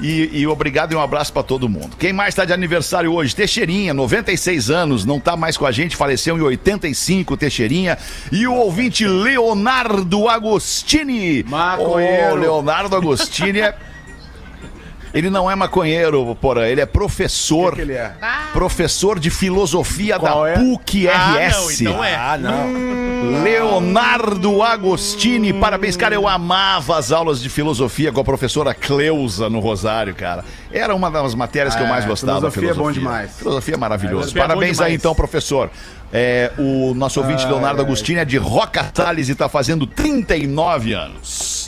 E, e obrigado e um abraço pra todo mundo. Quem mais tá de aniversário hoje? Teixeirinha, 96 anos, não tá mais com a gente, faleceu em 85, Teixeirinha. E o ouvinte Leonardo Agostini. Maconheiro. Ô, Leonardo Agostini é. Ele não é maconheiro, porra, ele é professor. O que que ele é? Professor de filosofia Qual da é? PUC Ah, RS. não, então é. Ah, não. Leonardo Agostini, parabéns, cara. Eu amava as aulas de filosofia com a professora Cleusa no Rosário, cara. Era uma das matérias que eu É, mais gostava. filosofia é bom demais. Filosofia é maravilhoso. Filosofia é parabéns aí, demais. então, professor. É, o nosso ouvinte Leonardo Agostini é de Roca Salles e tá fazendo 39 anos.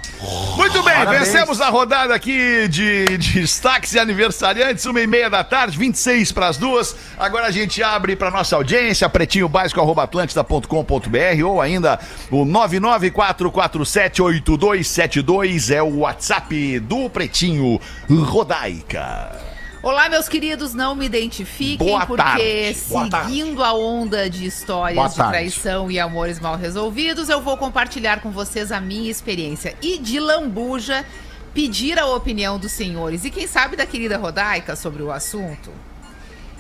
Muito bem, Parabéns. vencemos a rodada aqui de, de destaques e aniversariantes, uma e meia da tarde, 26 para as duas. Agora a gente abre para nossa audiência, pretinhobásico.atlântida.com.br ou ainda o 994478272 é o WhatsApp do Pretinho Rodaica. Olá, meus queridos, não me identifiquem, Boa porque tarde. Boa seguindo a onda de histórias Boa de tarde. traição e amores mal resolvidos, eu vou compartilhar com vocês a minha experiência e de lambuja pedir a opinião dos senhores e quem sabe da querida Rodaica sobre o assunto.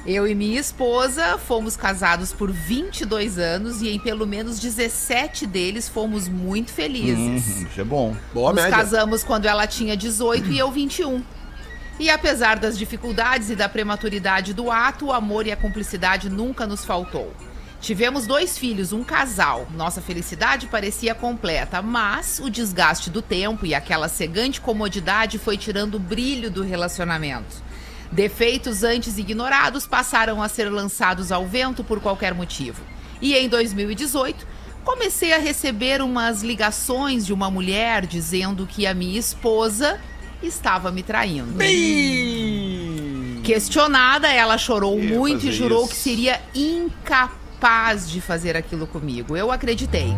Eu e minha esposa fomos casados por 22 anos e em pelo menos 17 deles fomos muito felizes. Hum, isso é bom. Boa Nos média. casamos quando ela tinha 18 e eu 21. E apesar das dificuldades e da prematuridade do ato, o amor e a cumplicidade nunca nos faltou. Tivemos dois filhos, um casal. Nossa felicidade parecia completa, mas o desgaste do tempo e aquela cegante comodidade foi tirando o brilho do relacionamento. Defeitos antes ignorados passaram a ser lançados ao vento por qualquer motivo. E em 2018, comecei a receber umas ligações de uma mulher dizendo que a minha esposa estava me traindo. Questionada, ela chorou Ia muito e jurou isso. que seria incapaz de fazer aquilo comigo. Eu acreditei.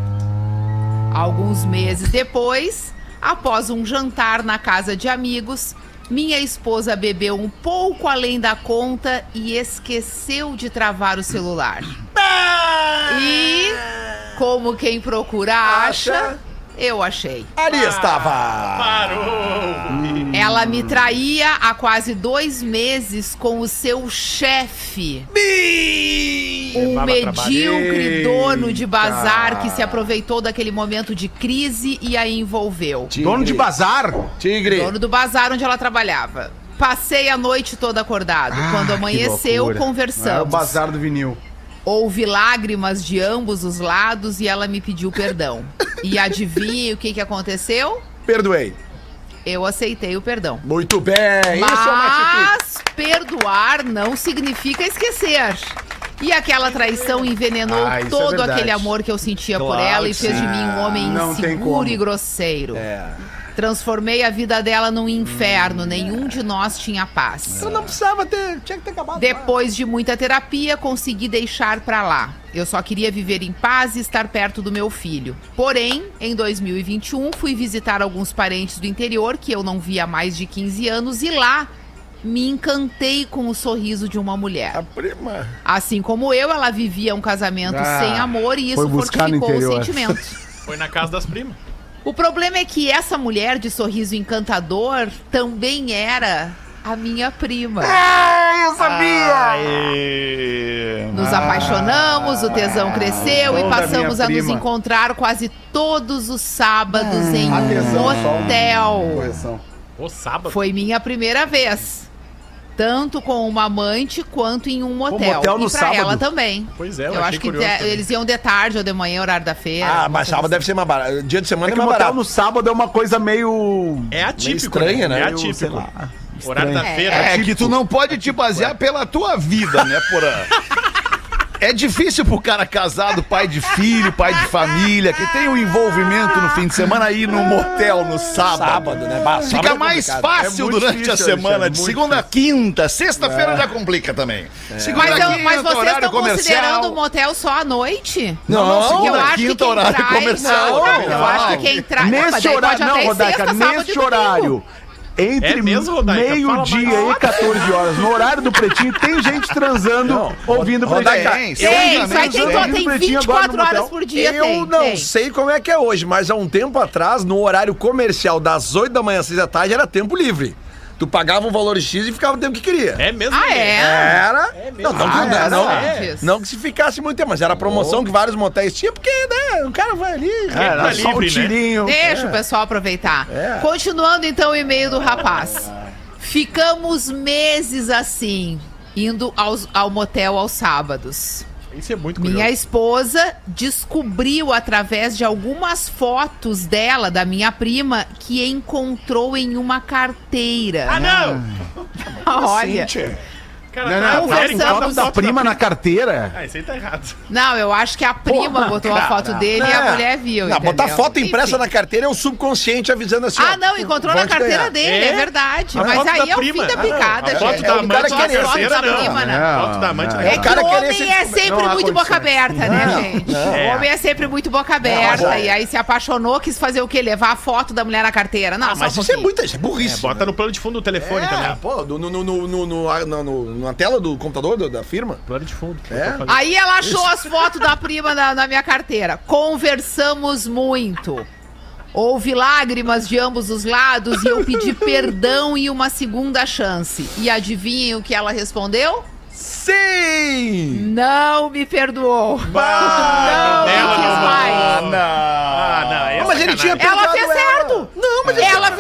Alguns meses depois, após um jantar na casa de amigos, minha esposa bebeu um pouco além da conta e esqueceu de travar o celular. E, como quem procura acha, eu achei. Ali estava. Parou! Ela me traía há quase dois meses com o seu chefe. Um medíocre dono de bazar que se aproveitou daquele momento de crise e a envolveu. Dono de bazar? Tigre. Dono do bazar onde ela trabalhava. Passei a noite toda acordado. Quando amanheceu, loucura. É o conversamos. bazar do vinil. Houve lágrimas de ambos os lados e ela me pediu perdão. E adivinhe o que, que aconteceu? Perdoei. Eu aceitei o perdão. Muito bem. Isso é uma atitude. Mas perdoar não significa esquecer. E aquela traição envenenou Ah, é todo verdade. aquele amor que eu sentia por Claro ela e fez sim. de mim um homem Não inseguro e grosseiro. É. Transformei a vida dela num inferno. Nenhum de nós tinha paz. Eu não precisava ter. Tinha que ter acabado. Depois de muita terapia, consegui deixar pra lá. Eu só queria viver em paz e estar perto do meu filho. Porém, em 2021, fui visitar alguns parentes do interior que eu não via há mais de 15 anos e lá me encantei com o sorriso de uma mulher. A prima. Assim como eu, ela vivia um casamento Ah, sem amor e isso foi buscar no fortificou o interior. sentimento. Foi na casa das primas. O problema é que essa mulher de sorriso encantador também era a minha prima. eu sabia! Aê. Nos apaixonamos, o tesão cresceu e passamos a nos encontrar quase todos os sábados em um hotel. Correção. O sábado. Foi minha primeira vez. Tanto com uma amante quanto em um motel. motel no e pra sábado? ela também. Pois é, eu eu achei acho que de- também. eles iam de tarde ou de manhã, horário da feira. Ah, alguma mas coisa sábado assim. deve ser mais barato. Dia de semana É é, que o mais motel barato. no sábado é uma coisa meio. É atípico. estranha, né? É meio, sei atípico. lá, Horário da feira. É que tu não pode te basear pela tua vida, né, Porã? *laughs* É difícil pro cara casado, pai de filho, pai de família, que tem um envolvimento no fim de semana ir num motel no sábado. Sábado, né? Bah, sábado Fica é mais complicado. fácil É durante difícil, a semana, de segunda a quinta. Sexta-feira já complica também. Segunda Mas, quinta, mas vocês estão comercial. considerando o motel só à noite? Não, não, segunda, quinta, horário traz... comercial. Não, Não, eu acho que quem traz... Daí horário, não, Rodaica, neste horário. Entre É mesmo, Rodaica? meio-dia e 14 horas, no horário do pretinho, tem gente transando, ouvindo Rodaica, pretinho. Tem, Tem, isso aí tem, tem, tem. tem Pretinho agora 24 no horas por dia, eu tem. não tem. sei como é que é hoje, mas há um tempo atrás, no horário comercial das 8 da manhã às 6 da tarde, era tempo livre. Tu pagava um valor X e ficava o tempo que queria. É mesmo? Ah, é? Era. mesmo? não, não, Ah, não, era? não, É. não que se ficasse muito tempo, mas era a promoção que vários motéis tinham, porque, né, o cara vai ali. É, Tá era só um livre, né? tirinho. Deixa o pessoal aproveitar. É. Continuando então o e-mail do rapaz. Ficamos meses assim, indo aos- ao motel aos sábados. Isso é muito curioso. Minha esposa descobriu através de algumas fotos dela, da minha prima, que encontrou em uma carteira. Ah, não! *laughs* Olha. Cara, Não, tá não, então, foto da prima na carteira. Ah, isso aí tá errado. Não, eu acho que a prima botou a foto dele e a É. mulher viu. Não, botar entendeu? foto impressa Enfim. na carteira é o subconsciente avisando assim. Ah, não, encontrou na te carteira ganhar. dele, é, É? verdade. A Mas aí da é o fim prima. da picada, A gente. foto da É amante na carteira, da não. né? Não, Foto da amante não. É O que cara o homem é sempre Não muito boca aberta, né, gente? É. O homem é sempre muito boca aberta. E aí se apaixonou, quis fazer o quê? Levar a foto da mulher na carteira. Não, Ah, mas um isso é muita, isso é burrice. Bota no plano de fundo do telefone é, também. pô, no, na tela do computador do- da firma. Plano de fundo. É? Aí ela achou as fotos da prima na, na minha carteira. Conversamos muito. Houve lágrimas de ambos os lados e eu pedi *laughs* perdão e uma segunda chance. E adivinhem o que ela respondeu? Sim! Não me perdoou. Bah, não ela me quis não- mais. Ah, não. Ah, não. é mas ele tinha sacanagem. Ela perdoado fez certo. Não, mas Ela fez certo. É,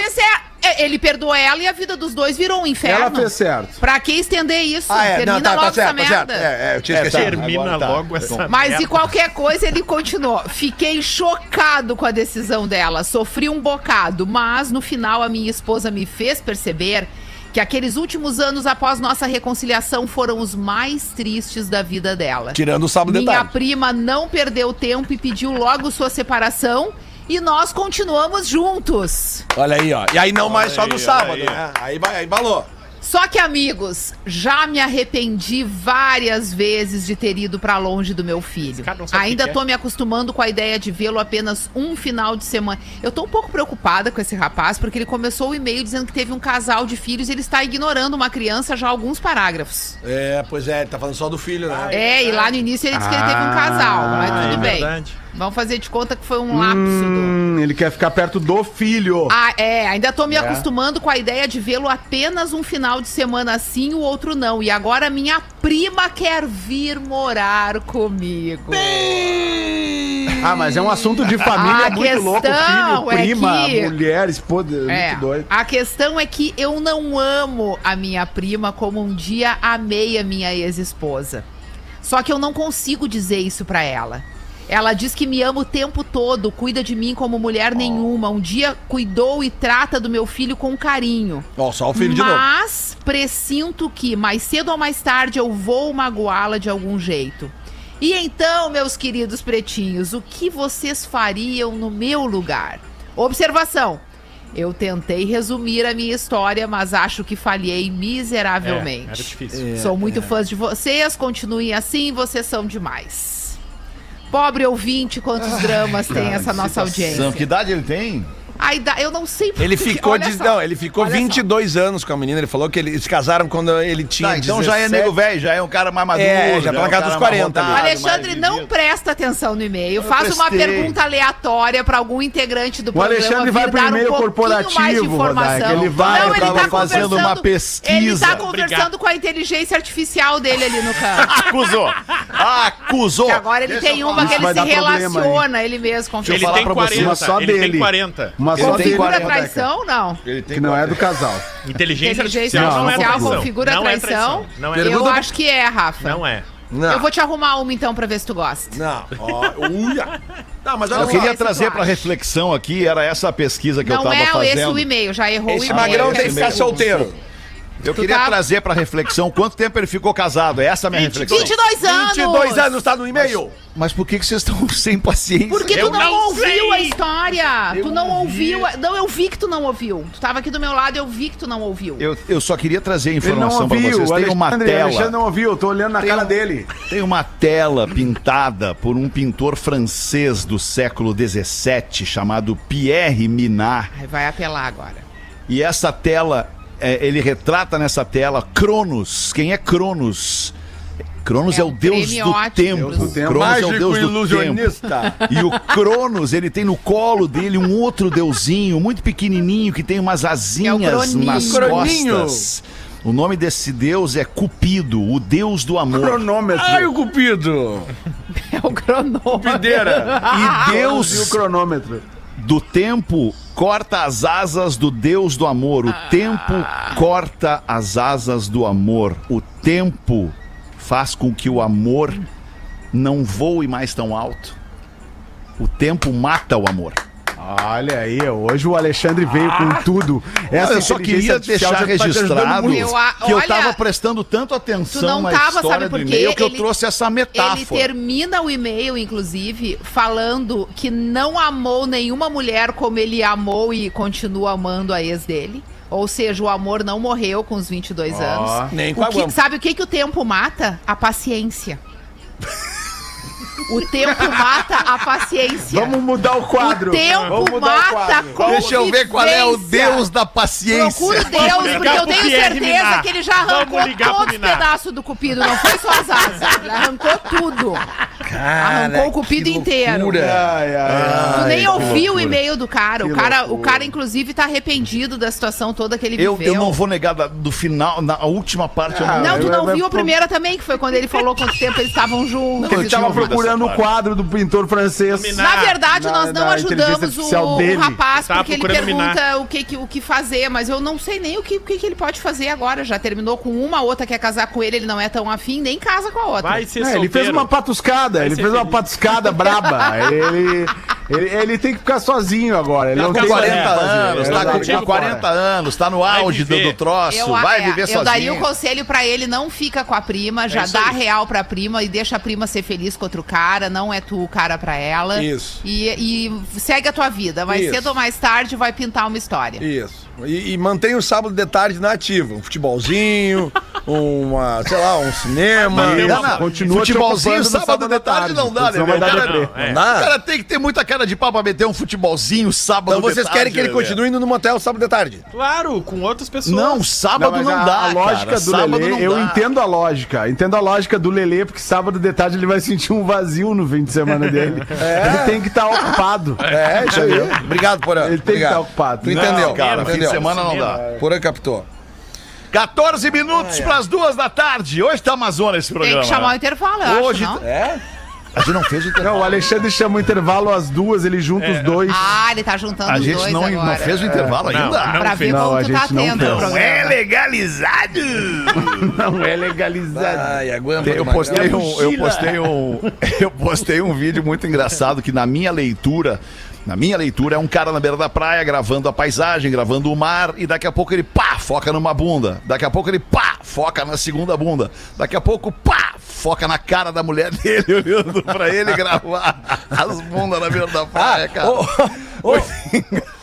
Ele perdoou ela e a vida dos dois virou um inferno. Ela fez certo. Pra que estender isso? Ah, é, Termina não, tá, logo tá essa certo, tá certo. merda. É, é, eu tinha É, esquecido. Termina Agora tá. logo essa Mas merda. de qualquer coisa ele continuou. Fiquei chocado com a decisão dela. Sofri um bocado, mas no final a minha esposa me fez perceber que aqueles últimos anos após nossa reconciliação foram os mais tristes da vida dela. Tirando o sábado de Minha tarde. prima não perdeu tempo e pediu logo sua separação. E nós continuamos juntos. Olha aí, ó. E aí não mais só no sábado, aí. né? Aí, vai, aí balou. Só que, amigos, já me arrependi várias vezes de ter ido pra longe do meu filho. cara não sabe o Ainda que que tô me acostumando com a ideia de vê-lo apenas um final de semana. Eu tô um pouco preocupada com esse rapaz, porque ele começou o e-mail dizendo que teve um casal de filhos e ele está ignorando uma criança já há alguns parágrafos. É, pois é, ele tá falando só do filho, né? É, e lá no início ele disse que ele teve um casal, mas Ah, tudo é bem. verdade. Vamos fazer de conta que foi um lapso do. Hum, ele quer ficar perto do filho. Ah, é, ainda tô me acostumando com a ideia de vê-lo apenas um final de semana assim, o outro não. E agora minha prima quer vir morar comigo. Ah, mas é um assunto de família A muito louco. Filho, é prima, que- mulher, esposa. É, Muito doido. a questão é que eu não amo a minha prima como um dia amei a minha ex-esposa. Só que eu não consigo dizer isso pra ela. Ela diz que me ama o tempo todo, cuida de mim como mulher nenhuma. Um dia cuidou e trata do meu filho com carinho. Ó, só o filho de novo. Mas presinto que mais cedo ou mais tarde eu vou magoá-la de algum jeito. E então, meus queridos pretinhos, o que vocês fariam no meu lugar? Observação. Eu tentei resumir a minha história, mas acho que falhei É, miseravelmente. era difícil. Sou muito fã de vocês, continuem assim, vocês são demais. Pobre ouvinte, quantos dramas tem essa nossa audiência. Que idade ele tem? Eu não sei Ele porque- ficou de, só, não, ele ficou olha só. 22 anos com a menina. Ele falou que ele- eles casaram quando ele tinha Tá, então já é 17. nego velho, já é um cara mais maduro. É, já tá é na um casa dos mais 40 ali. O rodado, Alexandre não presta atenção no e-mail. Faz uma pergunta aleatória para algum integrante do O programa. Alexandre vai pro e-mail pouquinho corporativo, mais de informação. Rodaica, ele vai, não, ele tava tá fazendo uma pesquisa. Ele tá Obrigado. conversando com a inteligência artificial dele ali no canto. Acusou! Acusou! Que agora ele Deixa tem uma que ele se relaciona, ele mesmo configura. Ele falar tem pra você, 40. uma só ele tem dele. 40. Uma só Ele. Configura 40, traição? Não. Ele tem Que não é do casal. *laughs* Inteligência Inteligência artificial não é artificial traição. configura não é traição? Não é Eu Pergunta- acho que é, Rafa. Não é. Não. Eu vou te arrumar uma então pra ver se tu gosta. Não. *laughs* Ó, uia. Não, mas olha Eu queria trazer para reflexão aqui, era essa a pesquisa que eu não tava é fazendo. esse o e-mail, já errou Esse o e-mail. magrão tem que ficar solteiro. Eu Tu queria tá- trazer para reflexão quanto tempo ele ficou casado. É essa a minha reflexão. 22 anos! 22 anos, tá no e-mail. Mas por que, que vocês estão *laughs* sem paciência? Porque tu Eu não, não ouviu a história. tu não ouviu. a- Não, eu vi que tu não ouviu. Tu tava aqui do meu lado, eu vi que tu não ouviu. Eu, eu só queria trazer não informação para ouviu. vocês. O Tem uma o Alexandre tela. não ouviu. Eu tô olhando na Tem cara dele. Tem uma tela pintada por um pintor francês do século XVII chamado Pierre Minard. Ai, vai apelar agora. E essa tela, é, ele retrata nessa tela Cronos. Quem é Cronos? Cronos É é, o deus do ótimo. tempo. Deus do tempo. Cronos é o Mágico deus do ilusionista. tempo. E o Cronos, ele tem no colo dele um outro deusinho, muito pequenininho, que tem umas asinhas Croninho. nas Croninho. costas. O nome desse deus é Cupido, o deus do amor. Cronômetro. Ai, o Cupido. *laughs* É o cronômetro. Pideira. E *laughs* E o Deus cronômetro. Do tempo corta as asas do Deus do amor. O tempo corta as asas do amor. O tempo faz com que o amor não voe mais tão alto. O tempo mata o amor. Olha aí, hoje o Alexandre veio com tudo. Essa eu só queria deixar tá registrado. Eu a- que eu olha, tava prestando tanto atenção tu não na tava, história sabe do por e-mail quê? que eu Ele- trouxe essa Ele metáfora. termina o e-mail, inclusive, falando que não amou nenhuma mulher como ele amou e continua amando a ex dele. Ou seja, o amor não morreu com os 22 anos. nem O com a que- sabe o que, que o tempo mata? A paciência. *laughs* O tempo mata a paciência. Vamos mudar o quadro. O tempo o mata a quadro. Deixa eu ver qual é o Deus da paciência. Procura o Deus, porque eu tenho certeza Minar. que ele já arrancou todos os pedaços do cupido, não foi só as asas. Ele arrancou tudo. arrancou o cupido inteiro. Ai, ai, Tu nem ouviu o e-mail do cara. O cara, o cara, inclusive, tá arrependido da situação toda que ele Eu, viveu. eu não vou negar da- do final, na última parte. eu Ah, Não, tu eu- não eu- viu a eu- primeira também, que foi quando ele falou quanto tempo eles estavam juntos. Ele tinha tava ouvido procurando o quadro do pintor francês. Na verdade, Na- nós não ajudamos o, o rapaz, porque ele pergunta o que, que- o que fazer, mas eu não sei nem o que, o que, ele pode fazer agora. Já terminou com uma, a outra quer casar com ele, ele não é tão afim, nem casa com a outra. Vai ser É, ele fez uma patuscada, Vai ele fez uma patuscada *laughs* braba. Ele, ele, ele tem que ficar sozinho agora. Ele Tá não com tem 40 mais o que fazer. anos, É, tá com, com 40 anos, tá no auge do, do troço, Eu, vai é, viver eu sozinho. daria o conselho pra ele, não fica com a prima, já isso dá aí. real pra prima e deixa a prima ser feliz com outro cara, não é tu o cara pra ela. Isso. E, e segue a tua vida, mas Isso. cedo ou mais tarde vai pintar uma história. Isso. E, e mantém o sábado de tarde na ativa. Um futebolzinho, *laughs* uma, sei lá, um cinema. Mas Não, não. Continua te Futebolzinho no sábado de tarde não dá, né? senão meu? vai dar O cara. Não, é. Não dá? o cara tem que ter muita cara de pau pra meter um futebolzinho sábado Então de vocês tarde, querem que ele né, continue indo no motel sábado de tarde? Claro, com outras pessoas. Não, sábado não, a, dá, a lógica cara. do sábado Lelê, não eu dá. entendo a lógica. Entendo a lógica do Lelê, porque sábado de tarde ele vai sentir um vazio no fim de semana dele. *laughs* Ele tem que estar ocupado. É, isso aí. Obrigado, Porã. Ele tem que Obrigado. estar ocupado. Tu entendeu? Não, cara, fim entendeu? semana não dá. Porã captou. 14 minutos pras duas da tarde. Hoje tá Amazônia esse Tem programa. que chamar o né? intervalo, eu Hoje acho, não? É? A gente não fez o intervalo. Não, o Alexandre chama o intervalo às duas, ele junta os dois. Ah, ele tá juntando A os gente dois não, agora. não fez o intervalo Não, ainda. não. Pra ver Não, como a tu tá gente não atento Não programa. é legalizado. *laughs* Não é legalizado. Ai, aguenta. Eu postei, um, eu, postei um, eu postei um vídeo muito engraçado que na minha leitura, na minha leitura é um cara na beira da praia gravando a paisagem, gravando o mar e daqui a pouco ele pá, foca numa bunda. Daqui a pouco ele pá, foca na segunda bunda. Daqui a pouco pá, foca na cara da mulher *laughs* dele olhando pra ele gravar as bundas na beira da praia, cara. Ô, ô,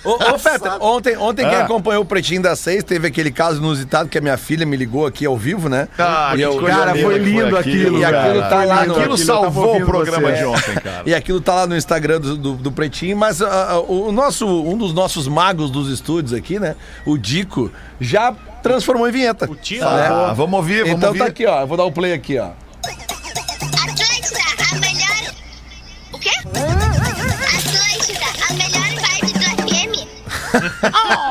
ô, ô, Fetter, ontem, ontem quem Ah. acompanhou o Pretinho das Seis teve aquele caso inusitado que a minha filha me ligou aqui ao vivo, né? Ah, e, que eu- Cara, foi lindo aquilo, E aquilo cara. tá lá no- Aquilo Aquilo salvou o ouvindo programa você. de ontem, cara. e aquilo tá lá no Instagram do, do, do Pretinho, mas ah, ah, o nosso, um dos nossos magos dos estúdios aqui, né? O Dico, já transformou em vinheta. O Tino? Ah, vamos ouvir, vamos Então ouvir. tá aqui, ó. Eu vou dar o play aqui, ó. Atlântida, a melhor. O quê? Atlântida, a melhor vibe do FM. *laughs*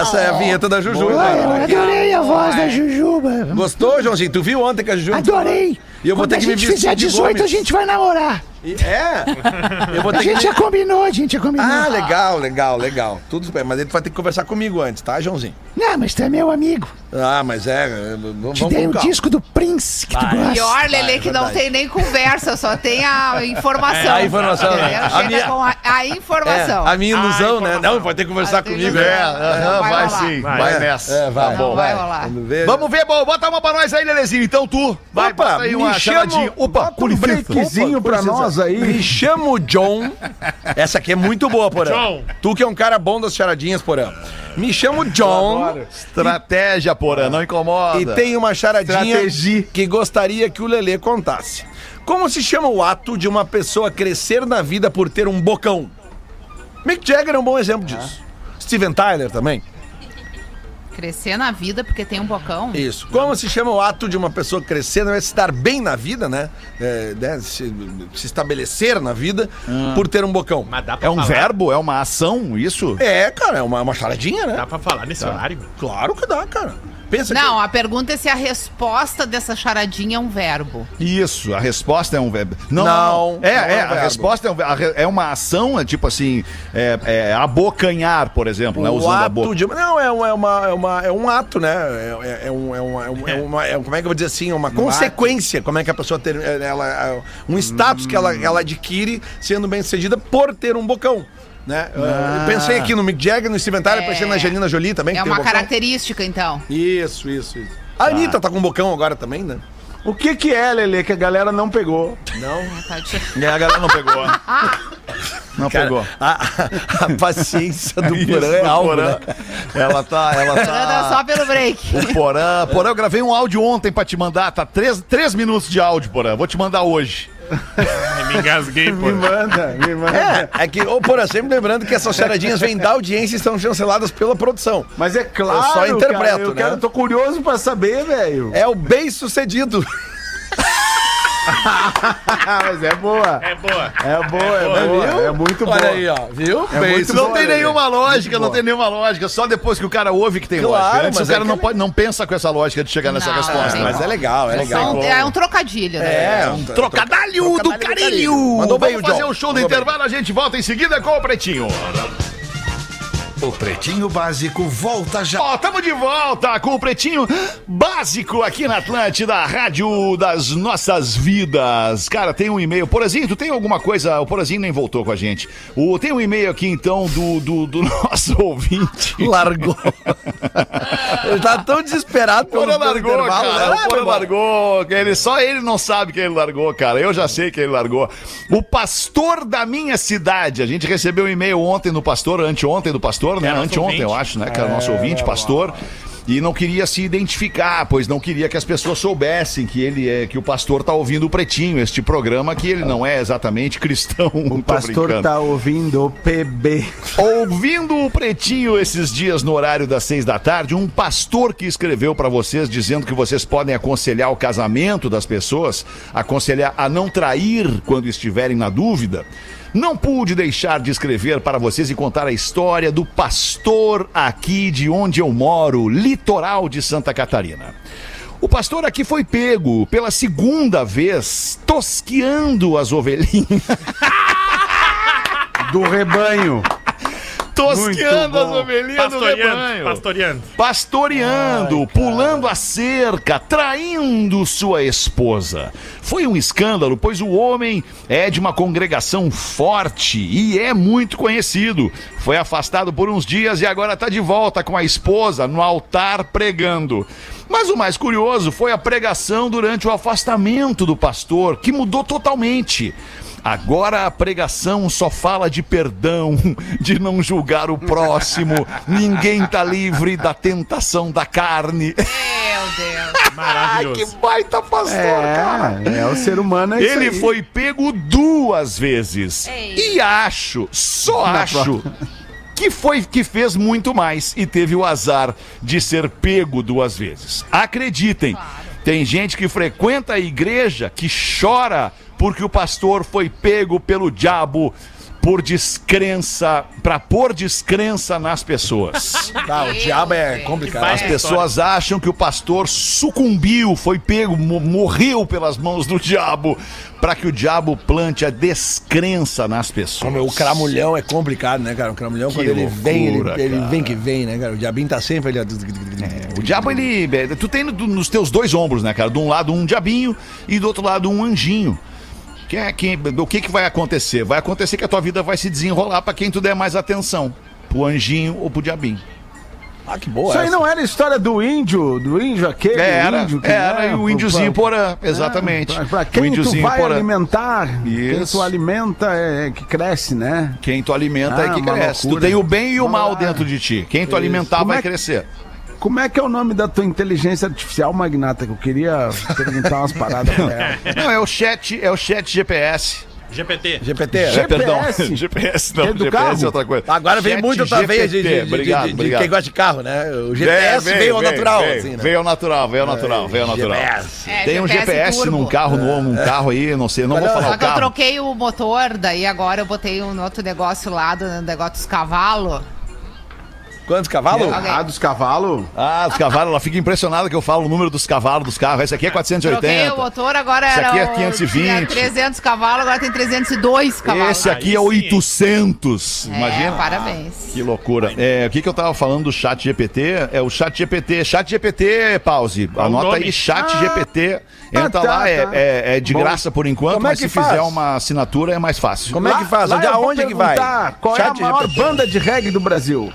Essa é a vinheta da Juju. né? Adorei a voz da Jujuba. Gostou, Joãozinho? Tu viu ontem que a Juju... Adorei. E eu vou Quando ter a que me gente vestir fizer de 18, a gente vai namorar. É? Eu vou A ter que... gente já combinou, a gente já combinou. Ah, legal, legal, legal. Tudo bem, mas ele vai ter que conversar comigo antes, tá, Joãozinho? Não, mas tu é meu amigo. Ah, mas é, é, vamos Te dei o calma. disco do Prince que tu gosta. Pior, Lele, é que não tem nem conversa, só tem a *laughs* informação. É, a informação, né? A Chega minha- com a, a informação. É, a minha ilusão, Ah, né? Não, vai ter que conversar comigo. É, Aham, Vai sim, vai, Vai. nessa. é, vai. Não, vai rolar. Vamos ver. Vamos ver, bom, bota uma pra nós aí, Lelezinho. Então tu, vai, Opa, aí uma me chamadinha. chamo- Opa, um breakzinho Opa, pra nós aí. Me chamo John. Essa aqui é muito boa, Porã. John. Tu que é um cara bom das charadinhas, Porã. Me chamo John Estratégia, porã, não incomoda. e tem uma charadinha Estratégia. que gostaria que o Lelê contasse. Como se chama o ato de uma pessoa crescer na vida por ter um bocão? Mick Jagger é um bom exemplo disso. Steven Tyler também. Crescer na vida porque tem um bocão. Isso. Como se chama o ato de uma pessoa crescer, não é estar bem na vida, né? É, né? Se, se estabelecer na vida por ter um bocão. Mas dá pra É um falar, verbo, é uma ação, isso? É, cara, é uma, uma charadinha, né? Dá pra falar nesse horário? Claro que dá, cara. Pensa Não, a pergunta é se a resposta dessa charadinha é um verbo. Isso, a resposta é um verbo. Não, Não, É, não é, é um a verbo. resposta é, um, é uma ação, é tipo assim, é, é abocanhar, por exemplo, que né? o Usando a ato boca. de. Não, é, uma, é, uma, é, uma, é um ato, né? É, é- é um, é, uma, um- uma. como é que eu vou dizer assim? É uma consequência. Como é que a pessoa ter. Ela, um status que ela, ela adquire sendo bem sucedida por ter um bocão. Né? Eu pensei aqui no Mick Jagger, no Steven Tyler, É. pensei na Angelina Jolie também. É uma um característica, então. Isso, isso, isso. A Anitta tá com um bocão agora também, né? O que que é, Lelê, que a galera não pegou? Não. Tá de- É, a galera não pegou. Não pegou. A, a- a paciência do Porã é algo, Porã. né? Ela tá, ela Anda tá. só pelo break. O Porã, Porã, eu gravei um áudio ontem pra te mandar, tá três, três minutos de áudio, Porã. Vou te mandar hoje. *laughs* Me engasguei, pô. Me manda, me manda. É, é que, ô Porã, sempre lembrando que essas charadinhas vêm da audiência e são chanceladas pela produção. Mas é claro, Eu só interpreto, cara, eu né? quero, tô curioso pra saber, velho. É o bem sucedido. *laughs* Mas é boa. É boa. É boa, é boa. É muito boa. Olha aí, ó. Viu? É bem muito Não boa, tem nenhuma lógica, não boa. tem nenhuma lógica. Só depois que o cara ouve que tem Claro, lógica. Antes o mas cara é não, que- pode, não pensa com essa lógica de chegar nessa Não, resposta. tem né? Mas é legal, é legal. É um trocadilho, né? É, um Trocadalho do carilho! Mandou bem Vamos o fazer o show do intervalo, a gente volta em seguida com o Pretinho. O Pretinho Básico volta já. Ó, tamo de volta com o Pretinho Básico aqui na Atlântida, rádio das nossas vidas. Cara, tem um e-mail. Porazinho, tu tem alguma coisa? O Porazinho nem voltou com a gente. O, tem um e-mail aqui, então, do, do, do *laughs* nosso ouvinte. Largou. ele tá tão desesperado pelo, Porã largou, intervalo. cara. né? O Porã largou. que Ele, só ele não sabe que ele largou, cara. Eu já sei que ele largou. O pastor da minha cidade. A gente recebeu um e-mail ontem do pastor, anteontem do pastor, né? é nosso Anteontem, eu acho, né? Que era o nosso ouvinte, pastor. e não queria se identificar, pois não queria que as pessoas soubessem que ele é que o pastor tá ouvindo o Pretinho, este programa que ele não é exatamente cristão. *laughs* O pastor tá ouvindo o PB. Ouvindo o Pretinho esses dias no horário das seis da tarde, um pastor que escreveu pra vocês dizendo que vocês podem aconselhar o casamento das pessoas, aconselhar a não trair quando estiverem na dúvida. Não pude deixar de escrever para vocês e contar a história do pastor aqui de onde eu moro, litoral de Santa Catarina. O pastor aqui foi pego pela segunda vez tosqueando as ovelhinhas. Do rebanho. Tosqueando as ovelhinhas do Pastoreando, rebanho. pastoreando. Pastoreando, pulando a cerca, traindo sua esposa. Foi um escândalo, pois o homem é de uma congregação forte e é muito conhecido. Foi afastado por uns dias e agora está de volta com a esposa no altar pregando. Mas o mais curioso foi a pregação durante o afastamento do pastor, que mudou totalmente. Agora a pregação só fala de perdão, *laughs* de não julgar o próximo. Ninguém tá livre da tentação da carne. Meu Deus. *laughs* que Maravilhoso. baita pastor, cara. É, é o ser humano é isso Ele aí. foi pego duas vezes. Ei. E acho, só acho, que foi que fez muito mais e teve o azar de ser pego duas vezes. Acreditem, tem gente que frequenta a igreja que chora porque o pastor foi pego pelo diabo por descrença, para pôr descrença nas pessoas. *laughs* Tá, o diabo é complicado. Vai. As pessoas acham que o pastor sucumbiu, foi pego, mo- morreu pelas mãos do diabo, para que o diabo plante a descrença nas pessoas. Como o cramulhão é complicado, né, cara? O cramulhão, quando ele vem, ele, loucura, ele vem que vem, né, cara? O diabinho tá sempre ali. ó. O diabo, ele. é, Tu tem no- nos teus dois ombros, né, cara? De um lado um diabinho e do outro lado um anjinho. Que é, que, o que, que vai acontecer? Vai acontecer que a tua vida vai se desenrolar para quem tu der mais atenção. Pro anjinho ou pro diabinho. Ah, que boa Isso aí essa. não era história do índio, do índio aquele? Era, índio que, era, né, e o índiozinho porã, exatamente. Pra, pra o quem tu vai porã. alimentar, quem Isso. tu alimenta é, é que cresce, né? Quem tu alimenta Ah, é que cresce. loucura. Tu tem o bem e o mal dentro de ti. Quem tu Isso. alimentar Como vai é crescer. Como é que é o nome da tua inteligência artificial, Magnata? Que eu queria perguntar umas paradas pra ela. Não, é o chat, é o chat GPS. GPT. GPT, É, né? GPS? perdão. GPS não, É do GPS carro? é outra coisa. Agora vem Chat muito outra veia de, de, GPT. de- Obrigado, de- de obrigado. quem gosta de carro, né? O GPS veio ao natural, veio, assim, né? Veio ao natural, veio ao natural, veio ao natural. GPS. É, Tem um GPS turbo. num carro novo, num carro aí, não sei, não vou Mas falar Só o que eu carro. troquei o motor, daí agora eu botei um outro negócio lá, do negócio dos cavalos. Quantos cavalos? Alguém- Ah, dos cavalos? Ah, os cavalos, ela fica impressionada que eu falo o número dos cavalos dos carros. Esse aqui é Troquei o 480. motor, agora Esse aqui é o- 520. tinha 300 cavalos, agora tem 302 cavalos. Esse aqui é Aí sim. 800. É, Imagina. parabéns. Que loucura. É, o que, que eu tava falando do chat GPT? É o chat GPT. Chat GPT, pause. o Anota nome? aí, chat GPT. Entra Ah, tá, lá, é, tá. é- é de Bom. graça por enquanto, Como é mas que se fizer faz? uma assinatura é mais fácil. Como é que faz? Onde, vou aonde é que vai? Qual é a Chat maior GPT. banda de reggae do Brasil?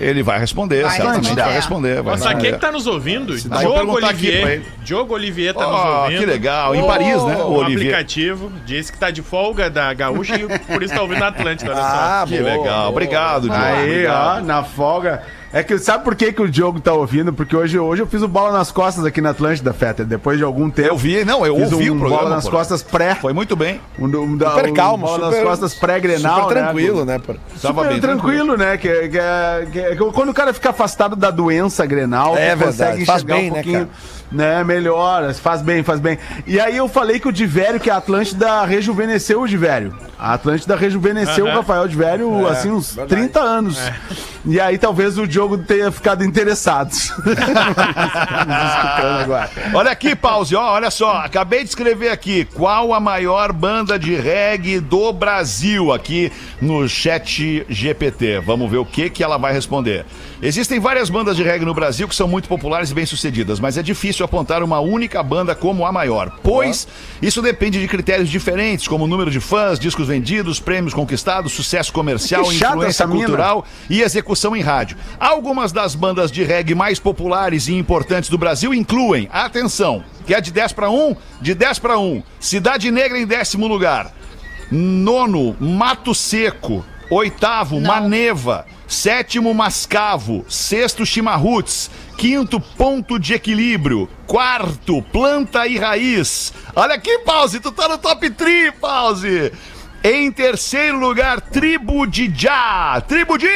Ele vai responder, Vai certamente responder. vai responder. Vai Nossa, quem responder. que tá nos ouvindo? Diogo Olivier. Diogo Olivier tá Oh, nos ouvindo. que legal. Em Paris, né, o O Olivier. aplicativo disse que tá de folga da Gaúcha e por isso tá ouvindo a Atlântida. Ah, Que boa, legal. boa. Obrigado, Diogo. Aí, ó, na folga. É que sabe por que, que o Diogo tá ouvindo? Porque hoje, hoje eu fiz o bola nas costas aqui na Atlântida, Fetter. Depois de algum tempo. Eu vi, não, eu fiz ouvi um o programa. bola nas pô. costas pré. Foi muito bem. Um, um, Super um calmo, bola super- nas costas pré-grenal. Super né? tranquilo, né? pô? Tava Super bem tranquilo, né? Que, que, que- que quando o cara fica afastado da doença grenal, É verdade, consegue faz enxergar bem, um né, pouquinho. Né, melhora, faz bem, faz bem. E aí eu falei que o Divério, que a Atlântida rejuvenesceu o Divério. A Atlântida rejuvenesceu o Rafael Divério, É, assim, uns 30 anos. E aí talvez o Diogo tenha ficado interessado. *laughs* Olha aqui, pause, ó, olha só. Acabei de escrever aqui. Qual a maior banda de reggae do Brasil? Aqui no chat GPT. Vamos ver o que, que ela vai responder. Existem várias bandas de reggae no Brasil que são muito populares e bem-sucedidas, mas é difícil apontar uma única banda como a maior, pois isso depende de critérios diferentes, como o número de fãs, discos vendidos, prêmios conquistados, sucesso comercial, influência cultural e execução em rádio. Algumas das bandas de reggae mais populares e importantes do Brasil incluem, atenção, que é de 10 para 1, de 10 para 1, Cidade Negra em décimo lugar, nono, Mato Seco, oitavo, Não. Maneva, sétimo, Mascavo, sexto, Chimarruts, Quinto, ponto de equilíbrio. Quarto, planta e raiz. Olha aqui, Pause, tu tá no top 3, Pause. Em terceiro lugar, tribo de Já. Tribo de.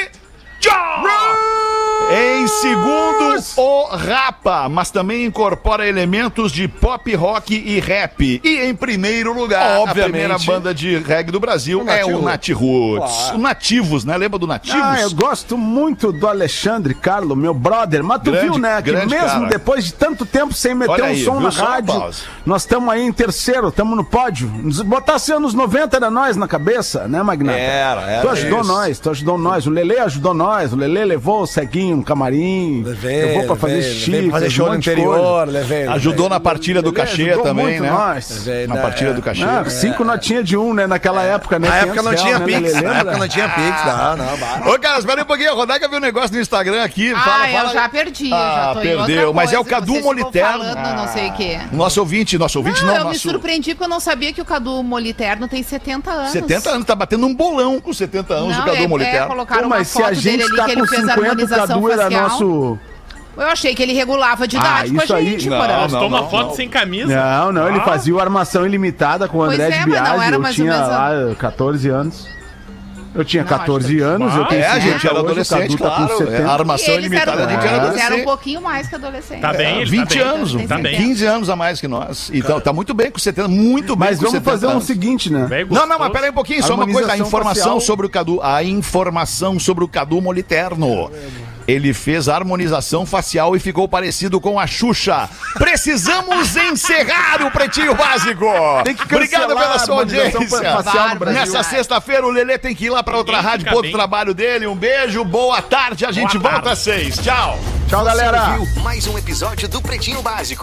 Em segundo, o Rapa, mas também incorpora elementos de pop, rock e rap. E em primeiro lugar, Obviamente. a primeira banda de reggae do Brasil O é o Nat Roots. O Nativos, né? Lembra do Nativos? Ah, eu gosto muito do Alexandre Carlo, meu brother. Mas tu Grande- viu, né? Que mesmo cara. depois de tanto tempo sem meter Olha um aí, som na rádio, nós estamos aí em terceiro, estamos no pódio. Botasse anos 90 era nós na cabeça, né, Magnata? Era, era Tu ajudou isso. nós, tu ajudou nós. O Lele ajudou nós. O Lele levou o ceguinho no camarim. Levei, levou pra fazer levei, xixi, levei fazer show no interior, levei. Ajudou na partilha do cachê ajudou também, muito né? nós. Levei, Na né? partilha do cachê. Ah, cinco notinhas de um, né? Naquela época, né? Na época 500 não tinha né, Pix, Lelê? na época não tinha Pix, não, não, bah. Ô, cara, espera aí um pouquinho. A Rodaica viu um negócio no Instagram aqui. Ah, fala, eu fala. já perdi, eu Ah, já tô em perdeu. Mas é o Cadu Moliterno. falando não sei o quê. Nosso ouvinte, nosso ouvinte Não, não, eu me surpreendi porque eu não sabia que o Cadu Moliterno tem 70 anos. 70 anos, tá batendo um bolão com 70 anos Não, o Cadu é, é, Moliterno. colocaram Pô, uma mas se foto a dele gente ali tá que ele com fez 50, o harmonização era facial. nosso... Eu achei que ele regulava de Ah, idade com a aí- gente, não, Porã. não. Uma foto sem camisa. Não, não, ele Ah. fazia o Armação Ilimitada com o Pois André é, de mas não Biagi. Eu tinha menos a- lá 14 anos. Eu tinha Não, 14 acho que- anos, eu Ah, tenho É, a 50 gente era hoje, o adolescente, tá com claro. 70. É, armação E eles ilimitada, eram, a gente era eles eram um adolescente. pouquinho mais que adolescente. Tá bem, ele 20 tá anos, Tá bem. 15 anos a mais que nós. Então, tá muito bem com 70, muito bem Mas com vamos 70 fazer um anos. seguinte, né? Não, não, mas pera aí um pouquinho, só uma coisa, a informação facial. sobre o Cadu, a informação sobre o Cadu Moliterno. Ele fez harmonização facial e ficou parecido com a Xuxa. Precisamos *laughs* encerrar o Pretinho Básico. Tem que Obrigado pela sua audiência. facial no Brasil. Nessa sexta-feira o Lelê tem que ir lá para outra Ninguém rádio, outro trabalho dele. Um beijo, boa tarde, a gente Boa volta tarde. às seis. Tchau. Tchau, galera. Mais um episódio do Pretinho Básico.